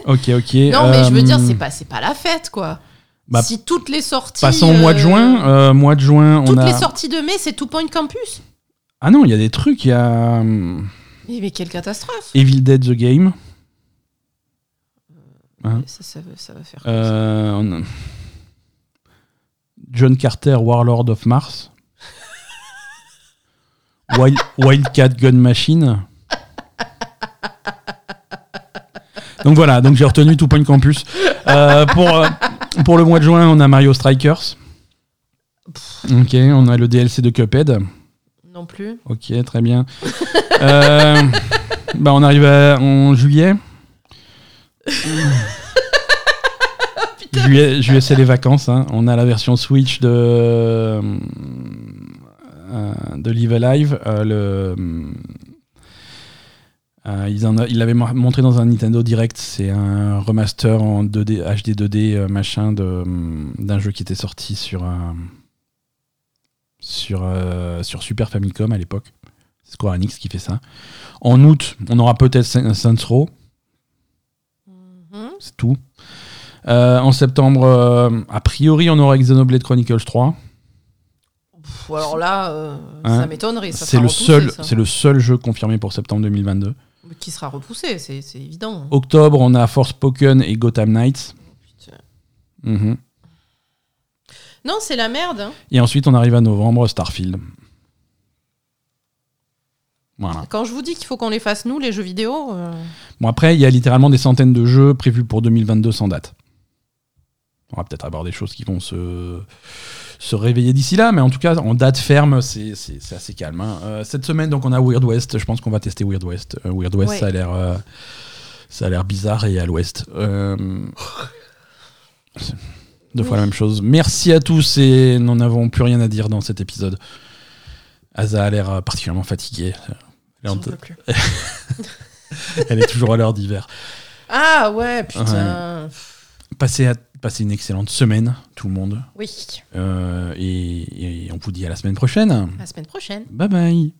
A: ok, ok. [laughs]
B: Non, mais je veux dire, euh, c'est pas, pas la fête, quoi. Bah, si toutes les sorties.
A: Passons au mois de juin. Euh, euh, mois de juin,
B: toutes les sorties de mai, c'est Two Point Campus.
A: Ah non, il y a des trucs. Il y a.
B: Mais, quelle catastrophe.
A: Evil Dead the Game.
B: Hein ça, ça, va faire.
A: John Carter, Warlord of Mars. [laughs] Wild, Wildcat Gun Machine. Donc voilà, donc j'ai retenu tout Point Campus. Euh, pour, euh, pour le mois de juin, on a Mario Strikers. Ok, on a le DLC de Cuphead.
B: Non plus.
A: Ok, très bien. [laughs] Euh, bah on arrive en juillet. juillet, juillet c'est les vacances. Hein. On a la version Switch de, de Live Alive. le euh, il l'avaient montré dans un Nintendo Direct, c'est un remaster en 2D, HD 2D euh, machin d'un jeu qui était sorti sur, sur, euh, sur Super Famicom à l'époque. Square Enix qui fait ça. En août, on aura peut-être Saints Row. Mm-hmm. C'est tout. en septembre, a priori, on aura Xenoblade Chronicles 3.
B: alors là, ça hein m'étonnerait.
A: C'est le, seul, c'est le seul jeu confirmé pour septembre 2022.
B: Qui sera repoussé, c'est évident.
A: Octobre, on a Force Spoken et Gotham Knights.
B: Mhm. Non, c'est la merde. Hein.
A: Et ensuite, on arrive à novembre, Starfield. Voilà.
B: Quand je vous dis qu'il faut qu'on les fasse, nous, les jeux vidéo. Euh,
A: bon, après, il y a littéralement des centaines de jeux prévus pour 2022 sans date. On va peut-être avoir des choses qui vont se se réveiller d'ici là, mais en tout cas, en date ferme, c'est assez calme. Hein. Euh, cette semaine, donc, on a Weird West. Je pense qu'on va tester Weird West. Euh, Weird West, ça a l'air. Ça a l'air bizarre et à l'ouest. deux fois la même chose. Merci à tous et nous n'avons plus rien à dire dans cet épisode. Asa a l'air particulièrement fatiguée. Elle, [laughs] Elle est toujours à l'heure d'hiver.
B: Ah ouais, putain.
A: Passez à Passez une excellente semaine, tout le monde.
B: Oui.
A: Euh, et, et on vous dit à la semaine prochaine. À
B: la semaine prochaine.
A: Bye bye.